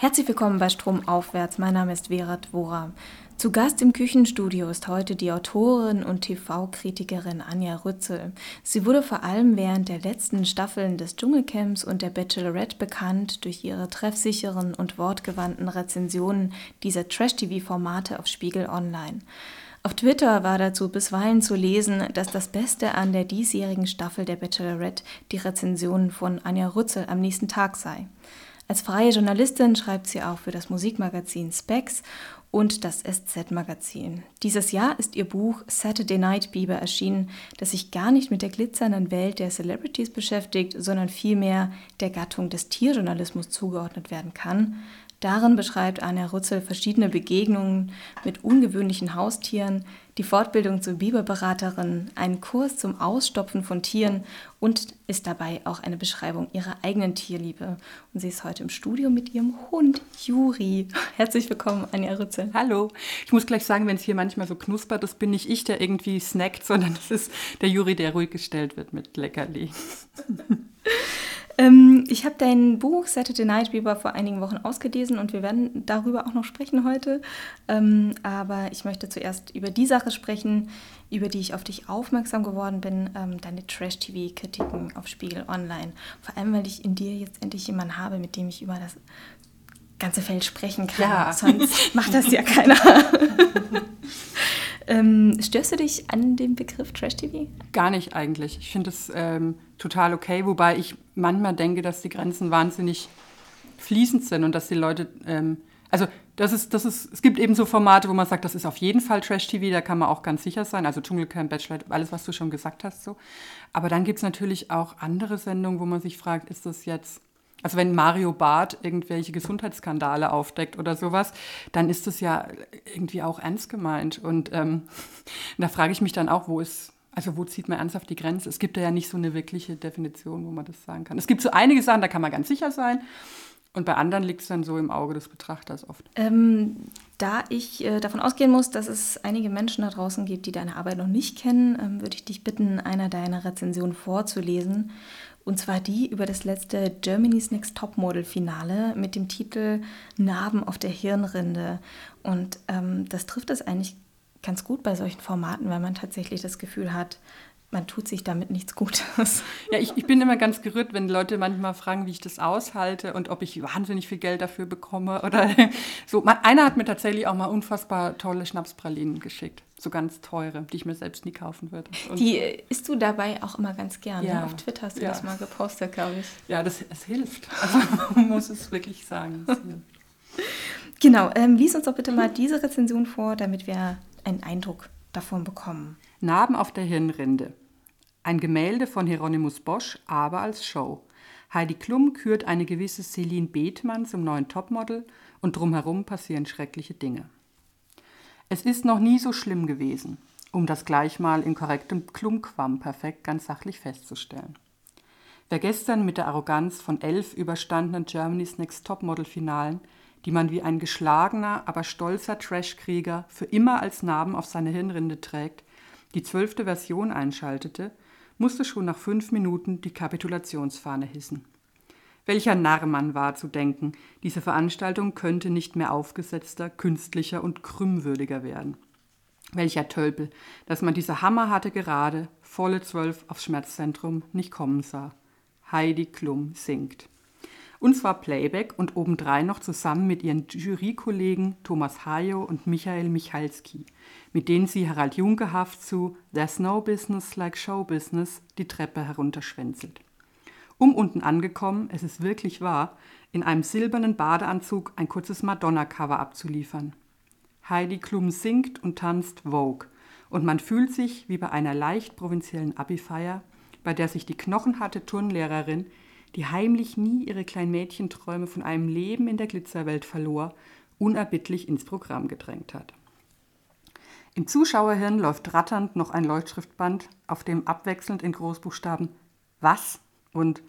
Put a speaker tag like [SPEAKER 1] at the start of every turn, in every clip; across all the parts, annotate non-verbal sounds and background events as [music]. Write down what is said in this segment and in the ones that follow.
[SPEAKER 1] Herzlich willkommen bei Stromaufwärts. Mein Name ist Vera Dvora. Zu Gast im Küchenstudio ist heute die Autorin und TV-Kritikerin Anja Rützel. Sie wurde vor allem während der letzten Staffeln des Dschungelcamps und der Bachelorette bekannt durch ihre treffsicheren und wortgewandten Rezensionen dieser Trash-TV-Formate auf Spiegel Online. Auf Twitter war dazu bisweilen zu lesen, dass das Beste an der diesjährigen Staffel der Bachelorette die Rezensionen von Anja Rützel am nächsten Tag sei. Als freie Journalistin schreibt sie auch für das Musikmagazin Specs und das SZ-Magazin. Dieses Jahr ist ihr Buch Saturday Night Bieber erschienen, das sich gar nicht mit der glitzernden Welt der Celebrities beschäftigt, sondern vielmehr der Gattung des Tierjournalismus zugeordnet werden kann. Darin beschreibt Anja Rützel verschiedene Begegnungen mit ungewöhnlichen Haustieren, die Fortbildung zur Biberberaterin, einen Kurs zum Ausstopfen von Tieren und ist dabei auch eine Beschreibung ihrer eigenen Tierliebe. Und sie ist heute im Studio mit ihrem Hund Juri. Herzlich willkommen, Anja Rützel.
[SPEAKER 2] Hallo. Ich muss gleich sagen, wenn es hier manchmal so knuspert, das bin nicht ich, der irgendwie snackt, sondern das ist der Juri, der ruhig gestellt wird mit Leckerli. [laughs]
[SPEAKER 1] Ähm, ich habe dein Buch Saturday Night Fever vor einigen Wochen ausgelesen und wir werden darüber auch noch sprechen heute. Ähm, aber ich möchte zuerst über die Sache sprechen, über die ich auf dich aufmerksam geworden bin, ähm, deine Trash-TV-Kritiken auf Spiegel Online. Vor allem, weil ich in dir jetzt endlich jemanden habe, mit dem ich über das ganze Feld sprechen kann. Ja. Sonst macht das ja keiner. [laughs] Ähm, störst du dich an dem Begriff Trash-TV?
[SPEAKER 2] Gar nicht eigentlich. Ich finde es ähm, total okay, wobei ich manchmal denke, dass die Grenzen wahnsinnig fließend sind und dass die Leute, ähm, also das ist, das ist, es gibt eben so Formate, wo man sagt, das ist auf jeden Fall Trash-TV, da kann man auch ganz sicher sein, also Dschungelcamp, Bachelor, alles, was du schon gesagt hast, so. Aber dann gibt es natürlich auch andere Sendungen, wo man sich fragt, ist das jetzt also wenn Mario Barth irgendwelche Gesundheitsskandale aufdeckt oder sowas, dann ist das ja irgendwie auch ernst gemeint. Und ähm, [laughs] da frage ich mich dann auch, wo ist, also wo zieht man ernsthaft die Grenze? Es gibt ja nicht so eine wirkliche Definition, wo man das sagen kann. Es gibt so einige Sachen, da kann man ganz sicher sein. Und bei anderen liegt es dann so im Auge des Betrachters oft.
[SPEAKER 1] Ähm, da ich äh, davon ausgehen muss, dass es einige Menschen da draußen gibt, die deine Arbeit noch nicht kennen, ähm, würde ich dich bitten, einer deiner Rezensionen vorzulesen. Und zwar die über das letzte Germany's Next Topmodel Finale mit dem Titel Narben auf der Hirnrinde. Und ähm, das trifft es eigentlich ganz gut bei solchen Formaten, weil man tatsächlich das Gefühl hat, man tut sich damit nichts Gutes.
[SPEAKER 2] Ja, ich, ich bin immer ganz gerührt, wenn Leute manchmal fragen, wie ich das aushalte und ob ich wahnsinnig viel Geld dafür bekomme oder [laughs] so. einer hat mir tatsächlich auch mal unfassbar tolle Schnapspralinen geschickt, so ganz teure, die ich mir selbst nie kaufen würde.
[SPEAKER 1] Und die isst du dabei auch immer ganz gerne. Ja. Auf Twitter hast du ja. das mal gepostet, glaube ich.
[SPEAKER 2] Ja, das, das hilft. Also [laughs] man muss es wirklich sagen.
[SPEAKER 1] Genau, ähm, lies uns doch bitte mal diese Rezension vor, damit wir einen Eindruck davon bekommen.
[SPEAKER 2] Narben auf der Hirnrinde. Ein Gemälde von Hieronymus Bosch, aber als Show. Heidi Klum kürt eine gewisse Celine Bethmann zum neuen Topmodel und drumherum passieren schreckliche Dinge. Es ist noch nie so schlimm gewesen, um das gleich mal in korrektem Klumquam perfekt ganz sachlich festzustellen. Wer gestern mit der Arroganz von elf überstandenen Germany's Next Topmodel-Finalen, die man wie ein geschlagener, aber stolzer Trashkrieger für immer als Narben auf seine Hirnrinde trägt, die zwölfte Version einschaltete, musste schon nach fünf Minuten die Kapitulationsfahne hissen. Welcher Narrmann war zu denken, diese Veranstaltung könnte nicht mehr aufgesetzter, künstlicher und krümmwürdiger werden. Welcher Tölpel, dass man diese hammerharte Gerade, volle Zwölf aufs Schmerzzentrum nicht kommen sah. Heidi Klum singt. Und zwar Playback und obendrein noch zusammen mit ihren Jurykollegen Thomas Hayo und Michael Michalski, mit denen sie Harald Junkehaft zu There's no business like show business die Treppe herunterschwänzelt. Um unten angekommen, es ist wirklich wahr, in einem silbernen Badeanzug ein kurzes Madonna-Cover abzuliefern. Heidi Klum singt und tanzt Vogue und man fühlt sich wie bei einer leicht provinziellen Abi-Feier, bei der sich die knochenharte Turnlehrerin die heimlich nie ihre kleinen Mädchenträume von einem Leben in der Glitzerwelt verlor, unerbittlich ins Programm gedrängt hat. Im Zuschauerhirn läuft ratternd noch ein Leuchtschriftband, auf dem abwechselnd in Großbuchstaben Was und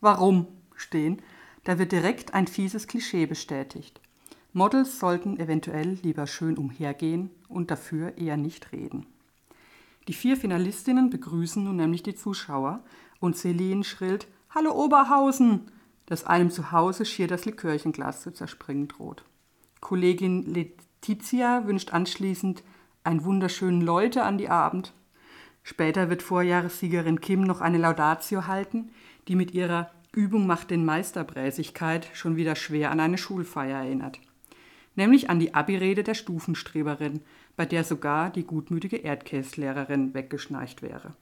[SPEAKER 2] Warum stehen. Da wird direkt ein fieses Klischee bestätigt. Models sollten eventuell lieber schön umhergehen und dafür eher nicht reden. Die vier Finalistinnen begrüßen nun nämlich die Zuschauer und Celine schrillt Hallo Oberhausen! dass einem zu Hause schier das Likörchenglas zu zerspringen droht. Kollegin Letizia wünscht anschließend einen wunderschönen Leute an die Abend. Später wird Vorjahressiegerin Kim noch eine Laudatio halten, die mit ihrer Übung macht den Meisterbräsigkeit schon wieder schwer an eine Schulfeier erinnert. Nämlich an die Abi-Rede der Stufenstreberin, bei der sogar die gutmütige Erdkäslehrerin weggeschnarcht wäre.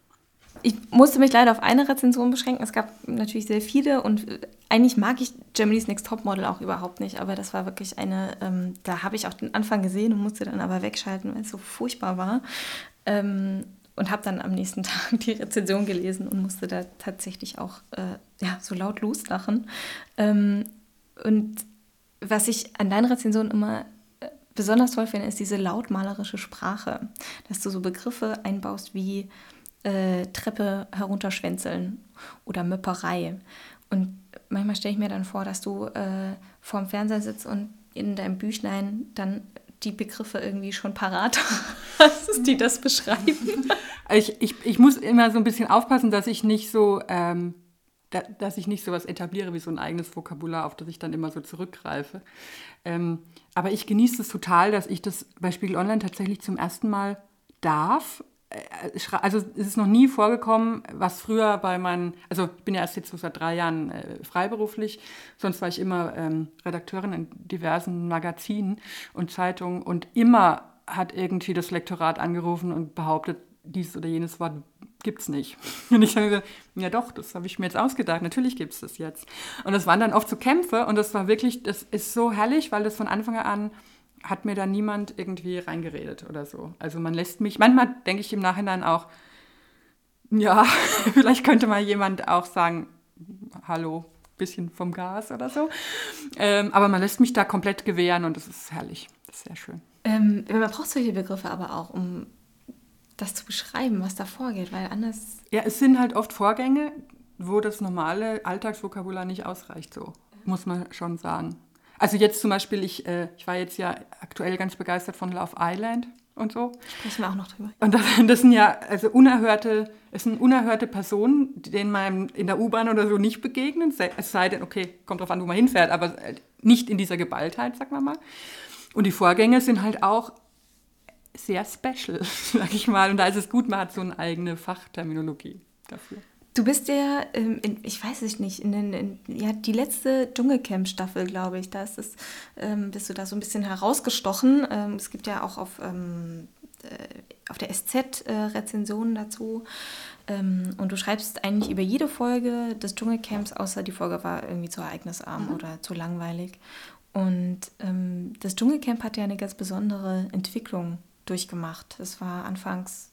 [SPEAKER 1] Ich musste mich leider auf eine Rezension beschränken. Es gab natürlich sehr viele und äh, eigentlich mag ich Germany's Next Topmodel auch überhaupt nicht, aber das war wirklich eine, ähm, da habe ich auch den Anfang gesehen und musste dann aber wegschalten, weil es so furchtbar war. Ähm, und habe dann am nächsten [laughs] Tag die Rezension gelesen und musste da tatsächlich auch äh, ja, so laut loslachen. Ähm, und was ich an deinen Rezensionen immer äh, besonders toll finde, ist diese lautmalerische Sprache, dass du so Begriffe einbaust wie äh, Treppe herunterschwänzeln oder Möpperei. Und manchmal stelle ich mir dann vor, dass du äh, vorm Fernseher sitzt und in deinem Büchlein dann die Begriffe irgendwie schon parat [laughs] hast, die das beschreiben. [laughs]
[SPEAKER 2] Ich, ich, ich muss immer so ein bisschen aufpassen, dass ich nicht so, ähm, da, dass ich nicht so was etabliere wie so ein eigenes Vokabular, auf das ich dann immer so zurückgreife. Ähm, aber ich genieße es total, dass ich das bei Spiegel Online tatsächlich zum ersten Mal darf also es ist noch nie vorgekommen, was früher bei meinen, also ich bin ja erst jetzt so seit drei Jahren äh, freiberuflich, sonst war ich immer ähm, Redakteurin in diversen Magazinen und Zeitungen und immer hat irgendwie das Lektorat angerufen und behauptet, dieses oder jenes Wort gibt es nicht. [laughs] Und ich habe gesagt, ja doch, das habe ich mir jetzt ausgedacht, natürlich gibt es das jetzt. Und das waren dann oft so Kämpfe und das war wirklich, das ist so herrlich, weil das von Anfang an hat mir da niemand irgendwie reingeredet oder so. Also man lässt mich, manchmal denke ich im Nachhinein auch, ja, [laughs] vielleicht könnte mal jemand auch sagen, hallo, bisschen vom Gas oder so. Ähm, aber man lässt mich da komplett gewähren und das ist herrlich. Das ist sehr schön.
[SPEAKER 1] Ähm, man braucht solche Begriffe aber auch, um das zu beschreiben, was da vorgeht, weil anders.
[SPEAKER 2] Ja, es sind halt oft Vorgänge, wo das normale Alltagsvokabular nicht ausreicht, so muss man schon sagen. Also jetzt zum Beispiel, ich, äh, ich war jetzt ja aktuell ganz begeistert von Love Island und so.
[SPEAKER 1] Sprechen wir auch noch drüber.
[SPEAKER 2] Und das, das sind ja also unerhörte, es sind unerhörte Personen, denen man in der U-Bahn oder so nicht begegnet. Es sei denn, okay, kommt drauf an, wo man hinfährt, aber äh, nicht in dieser Geballtheit, sagen wir mal. Und die Vorgänge sind halt auch sehr special, [laughs] sag ich mal. Und da ist es gut, man hat so eine eigene Fachterminologie dafür.
[SPEAKER 1] Du bist ja, ähm, in, ich weiß es nicht, in den, in, ja, die letzte Dschungelcamp-Staffel, glaube ich, da ist es, ähm, bist du da so ein bisschen herausgestochen. Ähm, es gibt ja auch auf, ähm, äh, auf der SZ äh, Rezensionen dazu. Ähm, und du schreibst eigentlich über jede Folge des Dschungelcamps, außer die Folge war irgendwie zu ereignisarm mhm. oder zu langweilig. Und ähm, das Dschungelcamp hat ja eine ganz besondere Entwicklung durchgemacht. Es war anfangs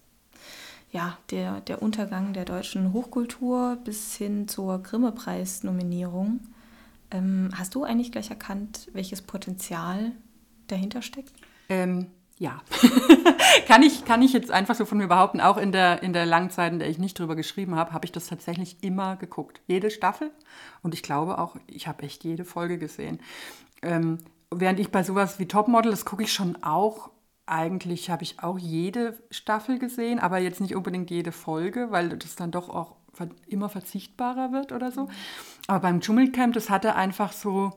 [SPEAKER 1] ja, der, der Untergang der deutschen Hochkultur bis hin zur Grimme-Preis-Nominierung. Ähm, hast du eigentlich gleich erkannt, welches Potenzial dahinter steckt?
[SPEAKER 2] Ähm, ja, [laughs] kann, ich, kann ich jetzt einfach so von mir behaupten, auch in der, in der langen Zeit, in der ich nicht drüber geschrieben habe, habe ich das tatsächlich immer geguckt. Jede Staffel und ich glaube auch, ich habe echt jede Folge gesehen. Ähm, während ich bei sowas wie Topmodel, das gucke ich schon auch eigentlich habe ich auch jede Staffel gesehen, aber jetzt nicht unbedingt jede Folge, weil das dann doch auch immer verzichtbarer wird oder so. Aber beim Dschungelcamp, das hatte einfach so,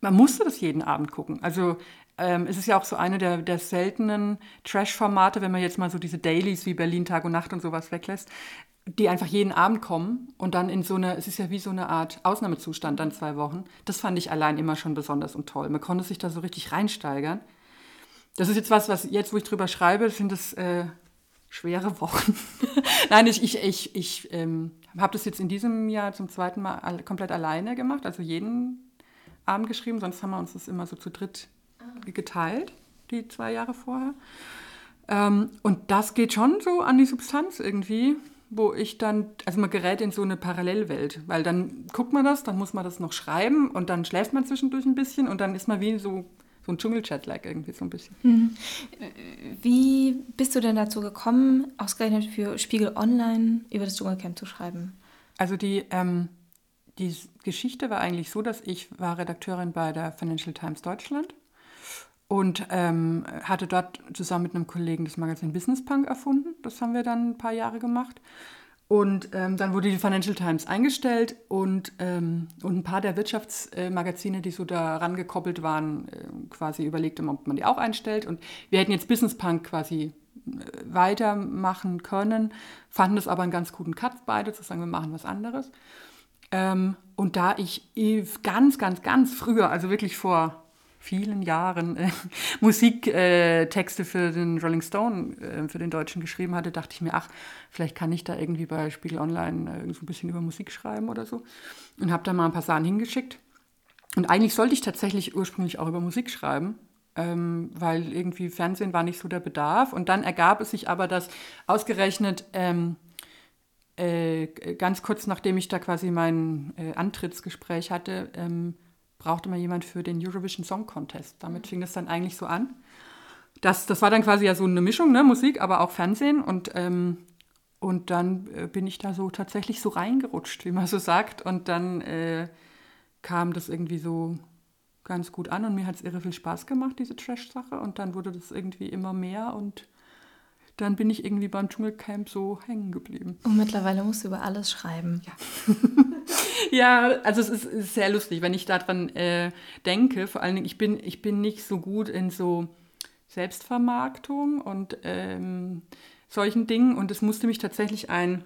[SPEAKER 2] man musste das jeden Abend gucken. Also ähm, es ist ja auch so eine der, der seltenen Trash-Formate, wenn man jetzt mal so diese Dailies wie Berlin Tag und Nacht und sowas weglässt, die einfach jeden Abend kommen und dann in so eine, es ist ja wie so eine Art Ausnahmezustand dann zwei Wochen. Das fand ich allein immer schon besonders und toll. Man konnte sich da so richtig reinsteigern. Das ist jetzt was, was jetzt, wo ich drüber schreibe, sind das äh, schwere Wochen. [laughs] Nein, ich, ich, ich, ich ähm, habe das jetzt in diesem Jahr zum zweiten Mal komplett alleine gemacht, also jeden Abend geschrieben, sonst haben wir uns das immer so zu dritt ah. geteilt, die zwei Jahre vorher. Ähm, und das geht schon so an die Substanz irgendwie, wo ich dann, also man gerät in so eine Parallelwelt, weil dann guckt man das, dann muss man das noch schreiben und dann schläft man zwischendurch ein bisschen und dann ist man wie so so ein Dschungel-Chat-like irgendwie so ein bisschen. Mhm.
[SPEAKER 1] Wie bist du denn dazu gekommen, ausgerechnet für Spiegel Online über das Dschungelcamp zu schreiben?
[SPEAKER 2] Also die, ähm, die Geschichte war eigentlich so, dass ich war Redakteurin bei der Financial Times Deutschland und ähm, hatte dort zusammen mit einem Kollegen das Magazin Business Punk erfunden. Das haben wir dann ein paar Jahre gemacht. Und ähm, dann wurde die Financial Times eingestellt und, ähm, und ein paar der Wirtschaftsmagazine, die so daran gekoppelt waren, äh, quasi überlegt, ob man die auch einstellt. Und wir hätten jetzt Business Punk quasi äh, weitermachen können, fanden es aber einen ganz guten Cut beide, zu sagen, wir machen was anderes. Ähm, und da ich ganz, ganz, ganz früher, also wirklich vor vielen Jahren äh, [laughs] Musiktexte äh, für den Rolling Stone, äh, für den Deutschen geschrieben hatte, dachte ich mir, ach, vielleicht kann ich da irgendwie bei Spiegel Online äh, so ein bisschen über Musik schreiben oder so. Und habe da mal ein paar Sachen hingeschickt. Und eigentlich sollte ich tatsächlich ursprünglich auch über Musik schreiben, ähm, weil irgendwie Fernsehen war nicht so der Bedarf. Und dann ergab es sich aber, dass ausgerechnet ähm, äh, ganz kurz nachdem ich da quasi mein äh, Antrittsgespräch hatte, ähm, brauchte man jemand für den Eurovision Song Contest. Damit fing das dann eigentlich so an. Das, das war dann quasi ja so eine Mischung, ne? Musik, aber auch Fernsehen. Und, ähm, und dann äh, bin ich da so tatsächlich so reingerutscht, wie man so sagt. Und dann äh, kam das irgendwie so ganz gut an und mir hat es irre viel Spaß gemacht, diese Trash-Sache. Und dann wurde das irgendwie immer mehr und dann bin ich irgendwie beim Dschungelcamp so hängen geblieben.
[SPEAKER 1] Und mittlerweile musst du über alles schreiben.
[SPEAKER 2] Ja, [laughs] ja also es ist, ist, sehr lustig, wenn ich daran äh, denke. Vor allen Dingen, ich bin, ich bin nicht so gut in so Selbstvermarktung und ähm, solchen Dingen. Und es musste mich tatsächlich ein,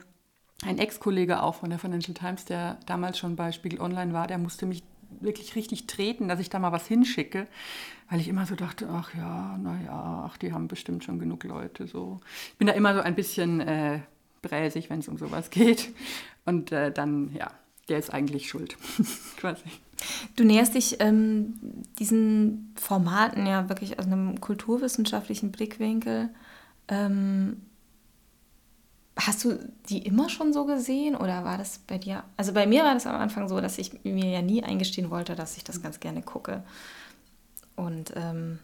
[SPEAKER 2] ein Ex-Kollege auch von der Financial Times, der damals schon bei Spiegel Online war, der musste mich wirklich richtig treten, dass ich da mal was hinschicke, weil ich immer so dachte, ach ja, naja, ach, die haben bestimmt schon genug Leute. So. Ich bin da immer so ein bisschen äh, bräsig, wenn es um sowas geht. Und äh, dann, ja, der ist eigentlich schuld, [laughs] quasi.
[SPEAKER 1] Du näherst dich ähm, diesen Formaten ja wirklich aus einem kulturwissenschaftlichen Blickwinkel. Ähm, Hast du die immer schon so gesehen oder war das bei dir? Also bei mir war das am Anfang so, dass ich mir ja nie eingestehen wollte, dass ich das ganz gerne gucke. Und ähm,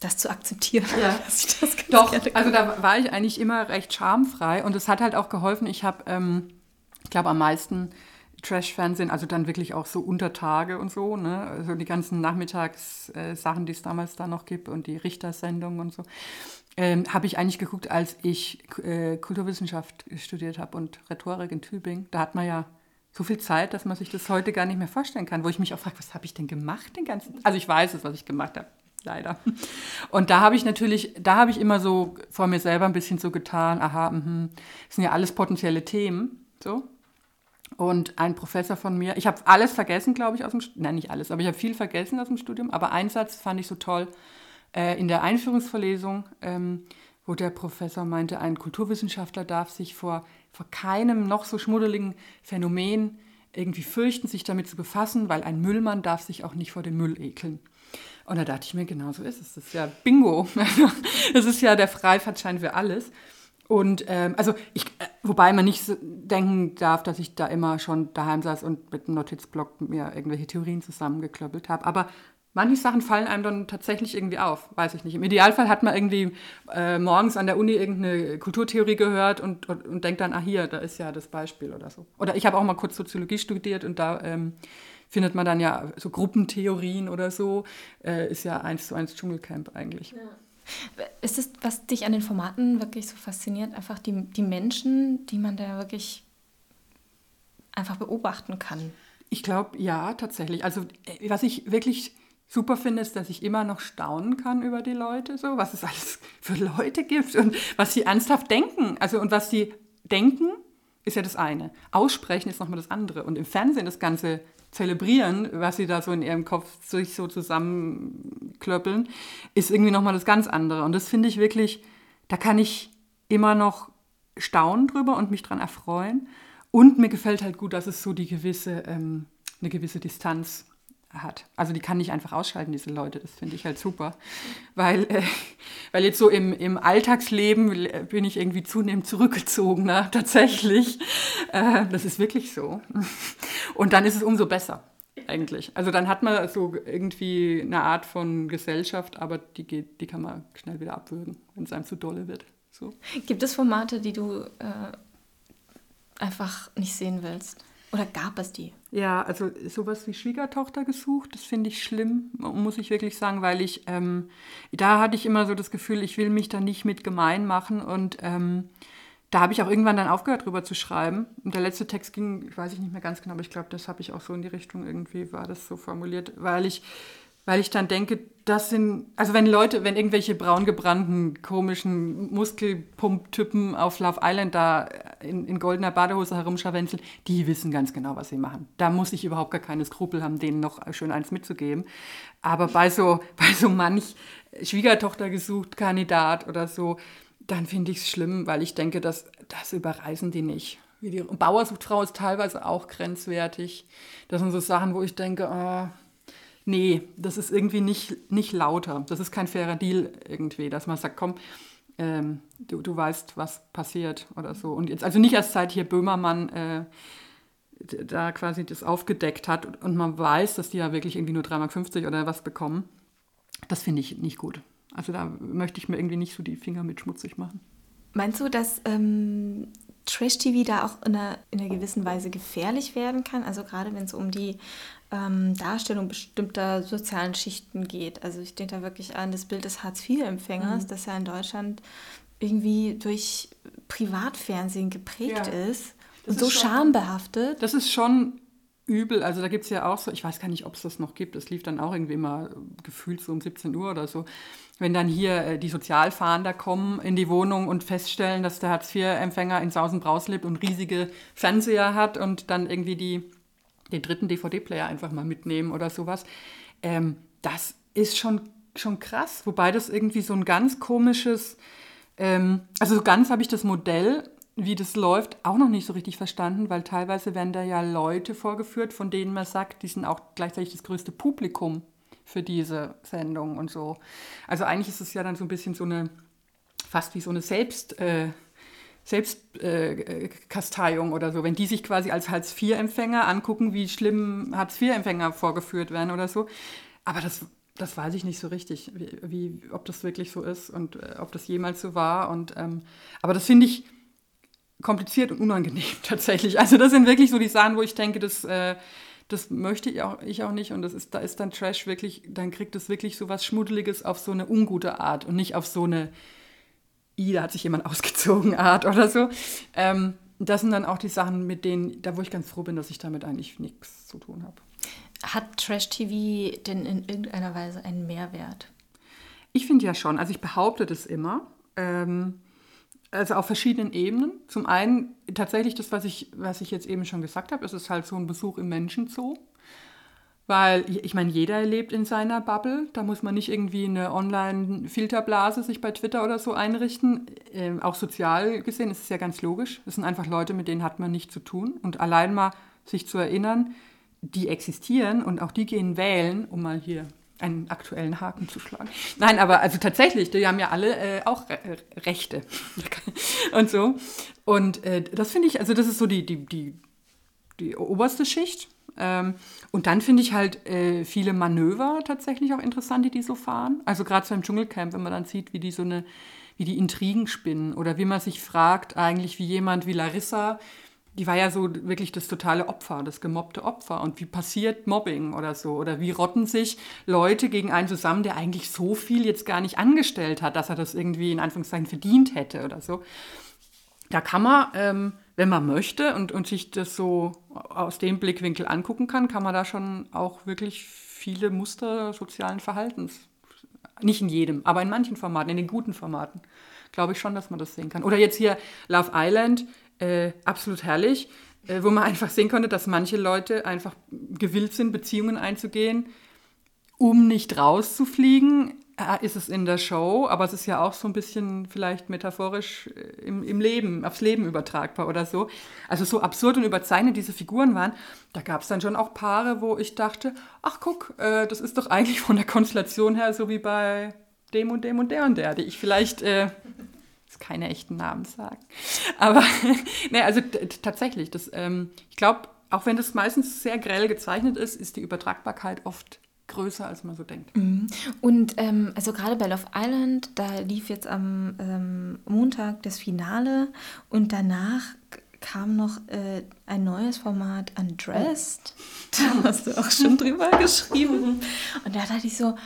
[SPEAKER 1] das zu akzeptieren.
[SPEAKER 2] Ja. [laughs] Dass ich das Doch, also da war ich eigentlich immer recht schamfrei und es hat halt auch geholfen. Ich habe, ähm, ich glaube, am meisten Trash-Fernsehen, also dann wirklich auch so Untertage und so, ne? Also die ganzen Nachmittagssachen, äh, die es damals da noch gibt und die Richtersendungen und so ähm, habe ich eigentlich geguckt, als ich äh, Kulturwissenschaft studiert habe und Rhetorik in Tübingen. Da hat man ja so viel Zeit, dass man sich das heute gar nicht mehr vorstellen kann, wo ich mich auch frage, was habe ich denn gemacht den ganzen Also ich weiß es, was ich gemacht habe, leider. Und da habe ich natürlich, da habe ich immer so vor mir selber ein bisschen so getan, aha, mh, das sind ja alles potenzielle Themen, so. Und ein Professor von mir, ich habe alles vergessen, glaube ich, aus dem, nein, nicht alles, aber ich habe viel vergessen aus dem Studium, aber einen Satz fand ich so toll, äh, in der Einführungsverlesung, ähm, wo der Professor meinte, ein Kulturwissenschaftler darf sich vor, vor keinem noch so schmuddeligen Phänomen irgendwie fürchten, sich damit zu befassen, weil ein Müllmann darf sich auch nicht vor dem Müll ekeln. Und da dachte ich mir, genau so ist es. Das ist ja Bingo. [laughs] Das ist ja der Freifahrtschein für alles. Und ähm, also ich, äh, wobei man nicht so denken darf, dass ich da immer schon daheim saß und mit einem Notizblock mir irgendwelche Theorien zusammengeklöppelt habe. Aber manche Sachen fallen einem dann tatsächlich irgendwie auf, weiß ich nicht. Im Idealfall hat man irgendwie äh, morgens an der Uni irgendeine Kulturtheorie gehört und, und, und, denkt dann, ah hier, da ist ja das Beispiel oder so. Oder ich habe auch mal kurz Soziologie studiert und da ähm, findet man dann ja so Gruppentheorien oder so. Äh, ist ja eins zu eins Dschungelcamp eigentlich. Ja.
[SPEAKER 1] Ist es, was dich an den Formaten wirklich so fasziniert, einfach die, die Menschen, die man da wirklich einfach beobachten kann?
[SPEAKER 2] Ich glaube, ja, tatsächlich. Also, äh, was ich wirklich super finde, ist, dass ich immer noch staunen kann über die Leute, so was es alles für Leute gibt und was sie ernsthaft denken. Also und was sie denken, ist ja das eine. Aussprechen ist nochmal das andere. Und im Fernsehen das Ganze zelebrieren, was sie da so in ihrem Kopf sich so zusammenklöppeln, ist irgendwie nochmal das ganz andere. Und das finde ich wirklich, da kann ich immer noch staunen drüber und mich dran erfreuen. Und mir gefällt halt gut, dass es so die gewisse, ähm, eine gewisse Distanz hat. Also die kann ich einfach ausschalten, diese Leute. Das finde ich halt super. Weil, äh, weil jetzt so im, im Alltagsleben bin ich irgendwie zunehmend zurückgezogener, [laughs] tatsächlich. Äh, das ist wirklich so. Und dann ist es umso besser, eigentlich. Also dann hat man so irgendwie eine Art von Gesellschaft, aber die, geht, die kann man schnell wieder abwürgen, wenn es einem zu dolle wird. So.
[SPEAKER 1] Gibt es Formate, die du äh, einfach nicht sehen willst? Oder gab es die?
[SPEAKER 2] Ja, also sowas wie Schwiegertochter gesucht, das finde ich schlimm, muss ich wirklich sagen, weil ich, ähm, da hatte ich immer so das Gefühl, ich will mich da nicht mit gemein machen und ähm, da habe ich auch irgendwann dann aufgehört, drüber zu schreiben. Und der letzte Text ging, ich weiß ich nicht mehr ganz genau, aber ich glaube, das habe ich auch so in die Richtung irgendwie, war das so formuliert, weil ich weil ich dann denke, das sind, also wenn Leute, wenn irgendwelche braungebrannten, komischen Muskelpump-Typen auf Love Island da in, in goldener Badehose herumscharwenzeln, die wissen ganz genau, was sie machen. Da muss ich überhaupt gar keine Skrupel haben, denen noch schön eins mitzugeben. Aber bei so, [laughs] bei so manch Schwiegertochter gesucht Kandidat oder so, dann finde ich es schlimm, weil ich denke, dass, das überreißen die nicht. Die Bauersuchtfrau ist teilweise auch grenzwertig. Das sind so Sachen, wo ich denke, oh, nee, das ist irgendwie nicht, nicht lauter. Das ist kein fairer Deal irgendwie, dass man sagt, komm, ähm, du, du weißt, was passiert oder so. Und jetzt, also nicht erst seit hier Böhmermann äh, da quasi das aufgedeckt hat und man weiß, dass die ja wirklich irgendwie nur 3,50 Mark oder was bekommen. Das finde ich nicht gut. Also da möchte ich mir irgendwie nicht so die Finger mit schmutzig machen.
[SPEAKER 1] Meinst du, dass ähm, Trash-TV da auch in einer, in einer gewissen Weise gefährlich werden kann? Also gerade wenn es um die ähm, Darstellung bestimmter sozialen Schichten geht. Also ich denke da wirklich an das Bild des Hartz-IV-Empfängers, mhm. das ja in Deutschland irgendwie durch Privatfernsehen geprägt ja. ist das und so schon, schambehaftet.
[SPEAKER 2] Das ist schon übel. Also da gibt es ja auch so, ich weiß gar nicht, ob es das noch gibt, das lief dann auch irgendwie immer gefühlt so um 17 Uhr oder so. Wenn dann hier äh, die Sozialfahnder kommen in die Wohnung und feststellen, dass der Hartz-IV-Empfänger in Sausenbraus lebt und riesige Fernseher hat und dann irgendwie die den dritten DVD-Player einfach mal mitnehmen oder sowas. Ähm, das ist schon, schon krass, wobei das irgendwie so ein ganz komisches, ähm, also so ganz habe ich das Modell, wie das läuft, auch noch nicht so richtig verstanden, weil teilweise werden da ja Leute vorgeführt, von denen man sagt, die sind auch gleichzeitig das größte Publikum für diese Sendung und so. Also eigentlich ist es ja dann so ein bisschen so eine, fast wie so eine Selbst- äh, Selbstkasteiung äh, oder so, wenn die sich quasi als Hartz-IV-Empfänger angucken, wie schlimm Hartz-IV-Empfänger vorgeführt werden oder so. Aber das, das weiß ich nicht so richtig, wie, wie ob das wirklich so ist und äh, ob das jemals so war. Und, ähm, aber das finde ich kompliziert und unangenehm [laughs] tatsächlich. Also das sind wirklich so die Sachen, wo ich denke, das, äh, das möchte ich auch, ich auch nicht. Und das ist, da ist dann Trash wirklich, dann kriegt es wirklich so was Schmuddeliges auf so eine ungute Art und nicht auf so eine i, da hat sich jemand [laughs] ausgezogen, Art oder so. Ähm, das sind dann auch die Sachen, mit denen, da wo ich ganz froh bin, dass ich damit eigentlich nichts zu tun habe.
[SPEAKER 1] Hat Trash-TV denn in irgendeiner Weise einen Mehrwert?
[SPEAKER 2] Ich finde ja schon. Also ich behaupte das immer. Ähm, also auf verschiedenen Ebenen. Zum einen tatsächlich das, was ich, was ich jetzt eben schon gesagt habe, es ist halt so ein Besuch im Menschenzoo. Weil ich meine, jeder lebt in seiner Bubble. Da muss man nicht irgendwie eine Online-Filterblase sich bei Twitter oder so einrichten. Ähm, auch sozial gesehen ist es ja ganz logisch. Das sind einfach Leute, mit denen hat man nichts zu tun. Und allein mal sich zu erinnern, die existieren und auch die gehen wählen, um mal hier einen aktuellen Haken zu schlagen. Nein, aber also tatsächlich, die haben ja alle äh, auch Re Rechte [laughs] und so. Und äh, das finde ich, also das ist so die, die, die, die oberste Schicht. Ähm, und dann finde ich halt äh, viele Manöver tatsächlich auch interessant, die die so fahren. Also gerade so im Dschungelcamp, wenn man dann sieht, wie die so eine, wie die Intrigen spinnen oder wie man sich fragt, eigentlich wie jemand wie Larissa, die war ja so wirklich das totale Opfer, das gemobbte Opfer. Und wie passiert Mobbing oder so? Oder wie rotten sich Leute gegen einen zusammen, der eigentlich so viel jetzt gar nicht angestellt hat, dass er das irgendwie in Anführungszeichen verdient hätte oder so. Da kann man ähm, wenn man möchte und, und sich das so aus dem Blickwinkel angucken kann, kann man da schon auch wirklich viele Muster sozialen Verhaltens, nicht in jedem, aber in manchen Formaten, in den guten Formaten, glaube ich schon, dass man das sehen kann. Oder jetzt hier Love Island, äh, absolut herrlich, äh, wo man einfach sehen konnte, dass manche Leute einfach gewillt sind, Beziehungen einzugehen, um nicht rauszufliegen, ist es in der Show, aber es ist ja auch so ein bisschen vielleicht metaphorisch äh, im, im Leben, aufs Leben übertragbar oder so. Also so absurd und überzeichnet diese Figuren waren, da gab es dann schon auch Paare, wo ich dachte, ach guck, äh, das ist doch eigentlich von der Konstellation her so wie bei dem und dem und der und der, die ich vielleicht äh, keine echten Namen sagen. Aber [laughs] ne, also tatsächlich, das, ähm, ich glaube, auch wenn das meistens sehr grell gezeichnet ist, ist die Übertragbarkeit oft größer, als man so denkt.
[SPEAKER 1] Mhm. Und ähm, also gerade bei Love Island, da lief jetzt am ähm, Montag das Finale und danach kam noch äh, ein neues Format Undressed. Da hast du auch schon drüber [laughs] geschrieben. Und da dachte ich so,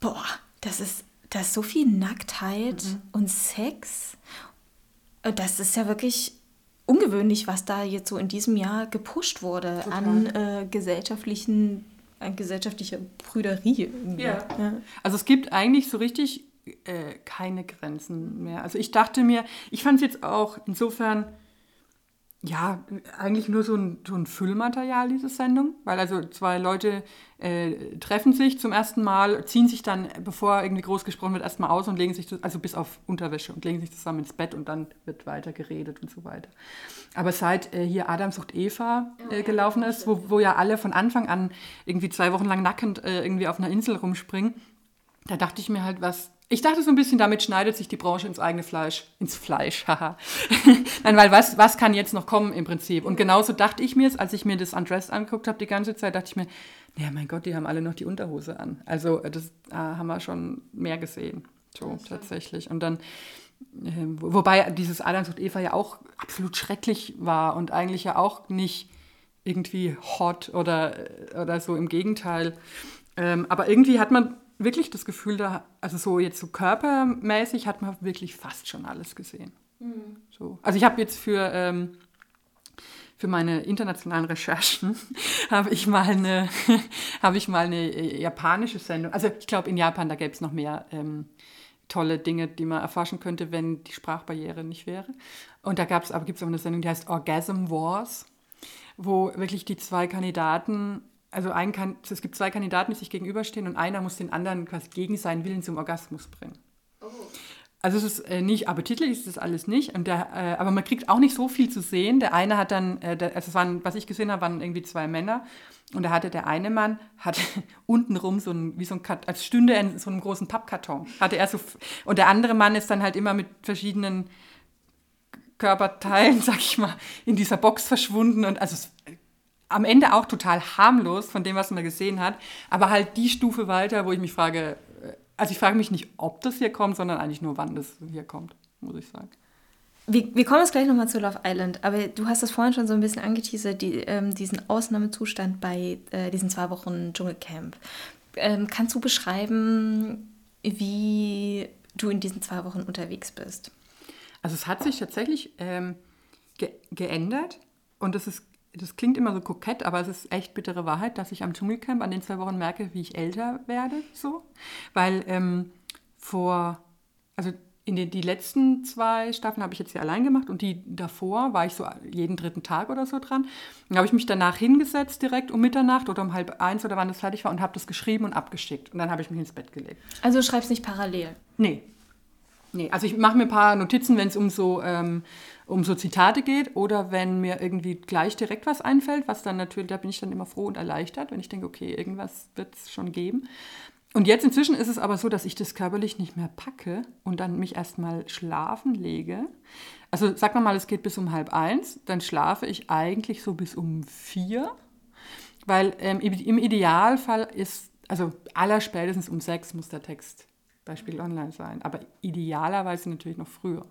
[SPEAKER 1] boah, das ist, das ist so viel Nacktheit mhm. und Sex Äh, das ist ja wirklich ungewöhnlich, was da jetzt so in diesem Jahr gepusht wurde Total. an äh, gesellschaftlichen, an gesellschaftlicher Brüderie.
[SPEAKER 2] Ja. ja. Also es gibt eigentlich so richtig äh, keine Grenzen mehr. Also ich dachte mir, ich fand es jetzt auch insofern ja, eigentlich nur so ein, so ein Füllmaterial, diese Sendung, weil also zwei Leute äh, treffen sich zum ersten Mal, ziehen sich dann, bevor irgendwie groß gesprochen wird, erstmal aus und legen sich, also bis auf Unterwäsche und legen sich zusammen ins Bett und dann wird weiter geredet und so weiter. Aber seit äh, hier Adam sucht Eva äh, gelaufen ist, wo, wo ja alle von Anfang an irgendwie zwei Wochen lang nackend äh, irgendwie auf einer Insel rumspringen, da dachte ich mir halt, was ich dachte so ein bisschen, damit schneidet sich die Branche ins eigene Fleisch, ins Fleisch, [laughs] haha. Nein, weil was, was kann jetzt noch kommen im Prinzip? Und genauso dachte ich mir es, als ich mir das Undressed angeguckt habe die ganze Zeit, dachte ich mir, ja mein Gott, die haben alle noch die Unterhose an. Also das äh, haben wir schon mehr gesehen, so tatsächlich. Und dann, äh, wobei dieses Adam und Eva ja auch absolut schrecklich war und eigentlich ja auch nicht irgendwie hot oder, oder so, im Gegenteil. Ähm, aber irgendwie hat man wirklich das Gefühl, da, also so jetzt so körpermäßig hat man wirklich fast schon alles gesehen. Mhm. So. Also ich habe jetzt für, ähm, für meine internationalen Recherchen [laughs] habe ich mal eine [laughs] habe ich mal eine äh, japanische Sendung. Also ich glaube in Japan da gäbe es noch mehr ähm, tolle Dinge, die man erforschen könnte, wenn die Sprachbarriere nicht wäre. Und da gab es aber gibt es auch eine Sendung, die heißt Orgasm Wars, wo wirklich die zwei Kandidaten also ein kann, es gibt zwei Kandidaten, die sich gegenüberstehen und einer muss den anderen quasi gegen seinen Willen zum Orgasmus bringen. Oh. Also es ist äh, nicht appetitlich, ist das alles nicht. Und der, äh, aber man kriegt auch nicht so viel zu sehen. Der eine hat dann, äh, der, also es waren, was ich gesehen habe, waren irgendwie zwei Männer. Und da hatte der eine Mann, hat [laughs] untenrum so ein, wie so ein, als stünde er in so einem großen Pappkarton. Hatte er so, und der andere Mann ist dann halt immer mit verschiedenen Körperteilen, [laughs] sag ich mal, in dieser Box verschwunden. Und also es am Ende auch total harmlos von dem, was man gesehen hat, aber halt die Stufe weiter, wo ich mich frage, äh, also ich frage mich nicht, ob das hier kommt, sondern eigentlich nur, wann das hier kommt, muss ich sagen.
[SPEAKER 1] Wir, wir kommen jetzt gleich nochmal zu Love Island, aber du hast das vorhin schon so ein bisschen angeteasert, die, ähm, diesen Ausnahmezustand bei äh, diesen zwei Wochen Dschungelcamp. Ähm, kannst du beschreiben, wie du in diesen zwei Wochen unterwegs bist?
[SPEAKER 2] Also es hat sich tatsächlich ähm, ge geändert und das ist das klingt immer so kokett, aber es ist echt bittere Wahrheit, dass ich am Dschungelcamp an den zwei Wochen merke, wie ich älter werde, so. Weil ähm, vor, also in den die letzten zwei Staffeln habe ich jetzt hier allein gemacht und die davor war ich so jeden dritten Tag oder so dran. Dann habe ich mich danach hingesetzt direkt um Mitternacht oder um halb eins oder wann es fertig war und habe das geschrieben und abgeschickt. Und dann habe ich mich ins Bett gelegt.
[SPEAKER 1] Also du schreibst nicht parallel?
[SPEAKER 2] Nee. Nee, also ich mache mir ein paar Notizen, wenn es um so ähm, um so Zitate geht oder wenn mir irgendwie gleich direkt was einfällt, was dann natürlich, da bin ich dann immer froh und erleichtert, wenn ich denke, okay, irgendwas wird es schon geben. Und jetzt inzwischen ist es aber so, dass ich das körperlich nicht mehr packe und dann mich erstmal schlafen lege. Also sag mal, es geht bis um halb eins, dann schlafe ich eigentlich so bis um vier, weil ähm, im Idealfall ist, also allerspätestens um sechs muss der Text bei Spiegel Online sein, aber idealerweise natürlich noch früher.